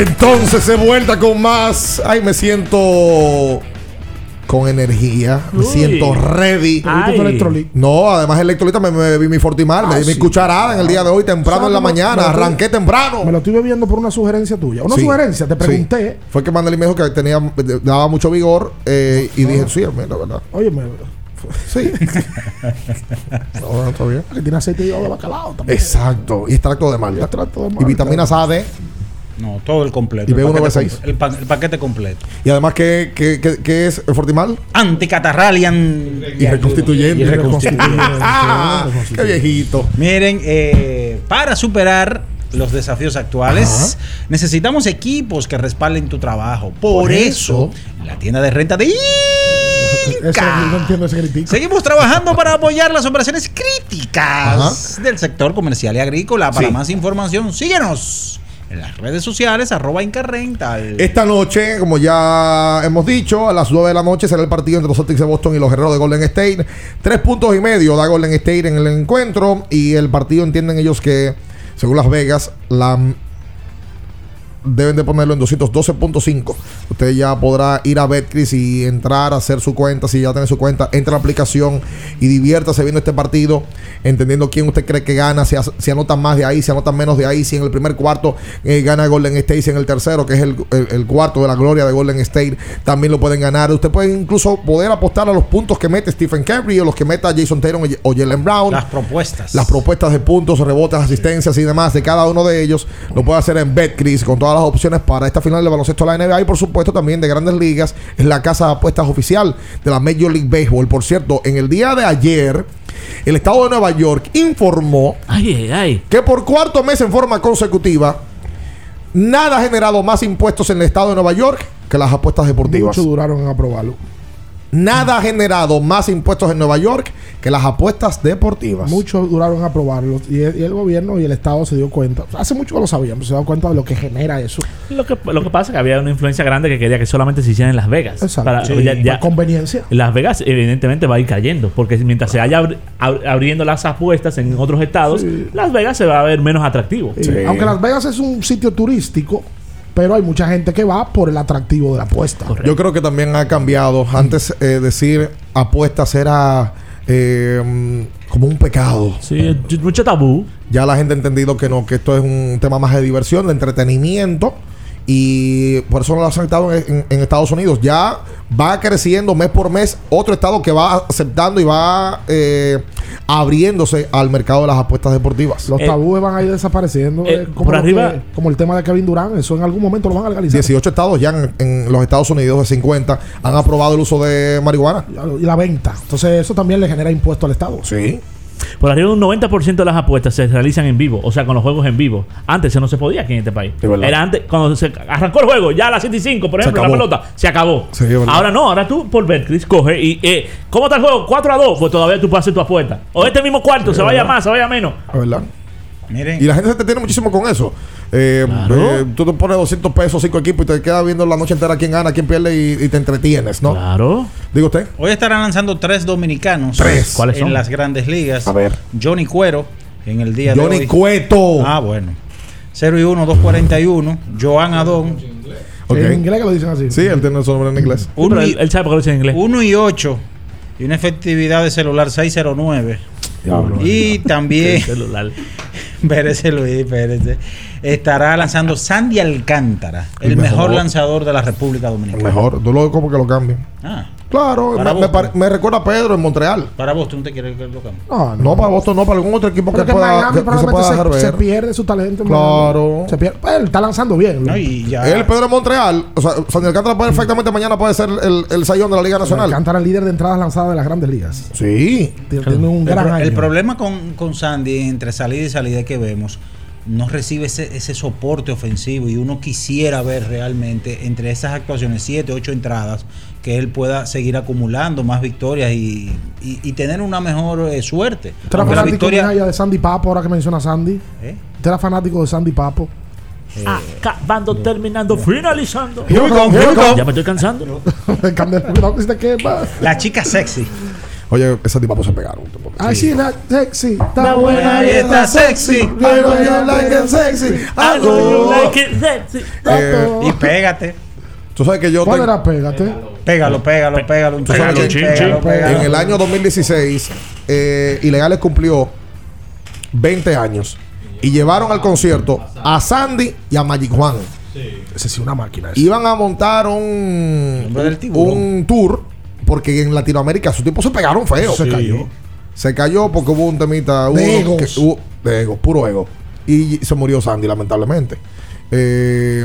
Entonces se vuelta con más. Ay, me siento con energía. Me Uy. siento ready. No, además electrolita me, me bebí mi Fortimar. me Ah, di mi sí. cucharada en el día de hoy, temprano en la ¿Sabes cómo- mañana. estoy- Arranqué temprano. Me lo estoy bebiendo por una sugerencia tuya. Una Sí. sugerencia, te Sí. pregunté. Fue que Mandeli me dijo que tenía, daba mucho vigor eh, y dije, sí, la verdad. Oye, me. Sí. no, no, está bien. Que tiene aceite de bacalao también. Exacto. Y extracto de malta. Extracto de Y malta. vitaminas A, D. No, todo el completo. Y el B1, paquete B6. com- El, pa- el paquete completo. Y además, ¿qué, qué, qué, qué es el Fortimal? Anticatarralian. Y reconstituyente. Y reconstituyente. Ah, qué viejito. Miren, eh, para superar los desafíos actuales, necesitamos equipos que respalden tu trabajo. Por, Por eso, la tienda de renta de no entiendo ese. Seguimos trabajando para apoyar las operaciones críticas del sector comercial y agrícola. Para Sí. más información, síguenos en las redes sociales, arroba Incarrental. Esta noche, como ya hemos dicho, a las 9 de la noche será el partido entre los Celtics de Boston y los Guerreros de Golden State. Tres puntos y medio da Golden State en el encuentro. Y el partido entienden ellos que, según Las Vegas, la deben de ponerlo en 212.5. Usted ya podrá ir a Betcris y entrar a hacer su cuenta. Si ya tiene su cuenta, entra a la aplicación y diviértase viendo este partido, entendiendo quién usted cree que gana, si, si anotan más de ahí, si anotan menos de ahí, si en el primer cuarto eh, gana Golden State, si en el tercero, que es el, el- el cuarto de la gloria de Golden State, también lo pueden ganar. Usted puede incluso poder apostar a los puntos que mete Stephen Curry o los que meta Jason Tatum o Jalen Brown. Las propuestas. Las propuestas de puntos, rebotes, asistencias y demás de cada uno de ellos lo puede hacer en Betcris con todas las opciones para esta final de baloncesto de la NBA y por supuesto también de Grandes Ligas. Es la casa de apuestas oficial de la Major League Baseball. Por cierto, en el día de ayer, el estado de Nueva York informó que por cuarto mes en forma consecutiva, nada ha generado más impuestos en el estado de Nueva York que las apuestas deportivas. Mucho duraron en aprobarlo. Nada ha generado más impuestos en Nueva York que las apuestas deportivas. Muchos duraron en aprobarlo. Y el, y el gobierno y el Estado se dio cuenta. Hace mucho que lo sabíamos. Se dio cuenta de lo que genera eso. Lo que, lo que pasa es que había una influencia grande que quería que solamente se hiciera en Las Vegas. Exacto. Para- Sí, ya- ya- por conveniencia. Las Vegas evidentemente va a ir cayendo, porque mientras se vaya abri- ab- abriendo las apuestas en otros estados, Las Vegas se va a ver menos atractivo. Aunque Las Vegas es un sitio turístico, pero hay mucha gente que va por el atractivo de la apuesta. Yo creo que también ha cambiado. Antes eh, decir apuestas era eh, mm, como un pecado. Sí, mucho tabú. Ya la gente ha entendido que no, que esto es un tema más de diversión, de entretenimiento. Y por eso lo ha aceptado en, en- en Estados Unidos. Ya va creciendo mes por mes otro estado que va aceptando y va eh, abriéndose al mercado de las apuestas deportivas. Los tabúes van a ir desapareciendo. eh, como, por arriba- que- como el tema de Kevin Durant. Eso en algún momento lo van a legalizar. 18 estados ya en, en los Estados Unidos de 50 han aprobado el uso de marihuana. Y la venta. Entonces, eso también le genera impuesto al Estado. Sí. Por arriba un 90% de las apuestas se realizan en vivo, o sea, con los juegos en vivo. Antes eso no se podía aquí en este país. Era antes, cuando se arrancó el juego, ya a las 7 y 5, por ejemplo, la pelota, se acabó. Sí, ahora no, ahora tú por Betcris coge y, eh, ¿cómo está el juego? 4 a 2, pues todavía tú puedes hacer tu apuesta. O este mismo cuarto, Sí, se vaya verdad. más, se vaya menos. Verdad. Miren. Y la gente se entretiene muchísimo con eso. Eh, Claro. eh, tú te pones 200 pesos, 5 equipos y te quedas viendo la noche entera quién gana, quién pierde y, y te entretienes, ¿no? Claro. Digo usted. Hoy estarán lanzando tres dominicanos. Tres. ¿Cuáles en son? las grandes ligas. A ver. Johnny Cuero en el día Johnny de hoy. Cueto. Ah, bueno. 0 y 1, 241. Joan Adón. Ok. En inglés que lo dicen así. Sí, él tiene su nombre en inglés. Uno y, él sabe por qué lo dice en inglés. 1 y 8 y una efectividad de celular 609. y también, espérese Luis, espérese. Estará lanzando Sandy Alcántara, el, El mejor. mejor. lanzador de la República Dominicana. Mejor. Tú lo como que lo cambien. Ah, Claro, me, me pare- me recuerda a Pedro en Montreal. para vos, tú no te quieres que lo cambie. No, No, para Boston, no, para algún otro equipo que, Porque pueda, Miami que- que se pueda se, dejar ver. se pierde su talento. en Claro. Se pierde. Pues, él está lanzando bien. No, y ya. El Pedro en Montreal, o sea, Sandy Alcántara perfectamente mañana puede ser el, el sayón de la Liga Nacional. Alcántara el líder de entradas lanzadas de las grandes ligas. Sí. Tiene, tiene un el, gran pro- año. el problema con, con Sandy, entre salida y salida que vemos, no recibe ese, ese soporte ofensivo y uno quisiera ver realmente entre esas actuaciones, 7, 8 entradas, que él pueda seguir acumulando más victorias y, y- y tener una mejor eh, suerte. ¿Usted era fanático victoria, de Sandy Papo ahora que menciona Sandy? ¿Eh? ¿Usted era fanático de Sandy Papo? Acabando, terminando, finalizando. Here we go, here we go. Ya me estoy cansando. la chica sexy. Oye, esas tipos se pegaron. Ay, sí, la sexy. Está buena y está sexy. Pero yo like it sexy. I you like it sexy. Eh, Y pégate. Tú sabes que yo ¿Cuál tengo- era Pégate? Pégalo, pégalo, pégalo. Un Tú sabes chin, que chin, pégalo, pégalo. en el año 2016, eh, Ilegales cumplió 20 años y llevaron al concierto a Sandy y a Magic Juan. Ese sí, una máquina. ese. Iban a montar un, un tour porque en Latinoamérica sus tipos se pegaron feo. Se cayó. Se cayó porque hubo un temita. hubo De que- egos. hubo- de ego, puro ego. Y se murió Sandy, lamentablemente. Eh,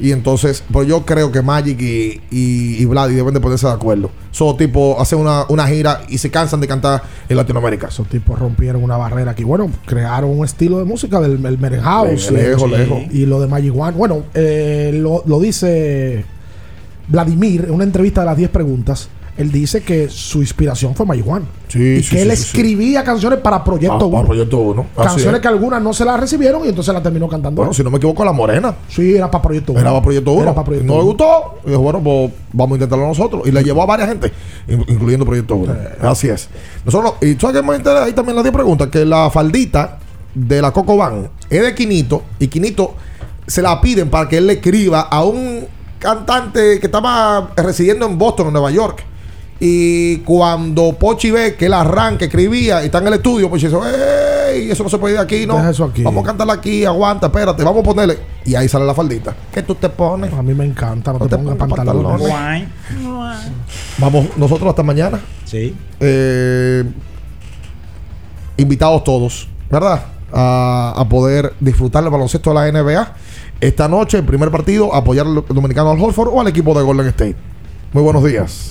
y entonces, pues yo creo que Magic y, y, y Vladi deben de ponerse de acuerdo. Son tipo, hacen una, una gira y se cansan de cantar en Latinoamérica. Esos tipos rompieron una barrera aquí. Bueno, crearon un estilo de música del el House. Lejos, y, lejos. y lo de Magic One. Bueno, eh, lo, lo dice Vladimir en una entrevista de las 10 preguntas. Él dice que su inspiración fue One. Sí, y sí, que él sí, escribía canciones para Proyecto Ah, 1. para Proyecto Uno. Así Canciones es. que algunas no se las recibieron y entonces las terminó cantando. Bueno, si no me equivoco, La Morena. sí, era para Proyecto 1. Era para Proyecto 1. Era para Proyecto no le gustó. Y dijo, bueno, pues vamos a intentarlo nosotros. Y le llevó a varias gente, in- incluyendo Proyecto 1. Así es. Nosotros, y tú sabes que me interesa ahí también las 10 preguntas, que la faldita de la Coco Van es de Quinito y Quinito se la piden para que él le escriba a un cantante que estaba residiendo en Boston, en Nueva York. Y cuando Pochi ve que él arranca, escribía y está en el estudio, Pochi dice, ¡Ey! Eso no se puede ir aquí, ¿no? Deja eso aquí. Vamos a cantarla aquí, aguanta, espérate, vamos a ponerle. Y ahí sale la faldita. ¿Qué tú te pones? A mí me encanta, no, No te, te pongas pongas pantalones. pantalones. Vamos nosotros hasta mañana. Sí. Eh, invitados todos, ¿verdad? A, a poder disfrutar el baloncesto de la NBA. Esta noche, el primer partido, apoyar al dominicano al Holford o al equipo de Golden State. Muy buenos días.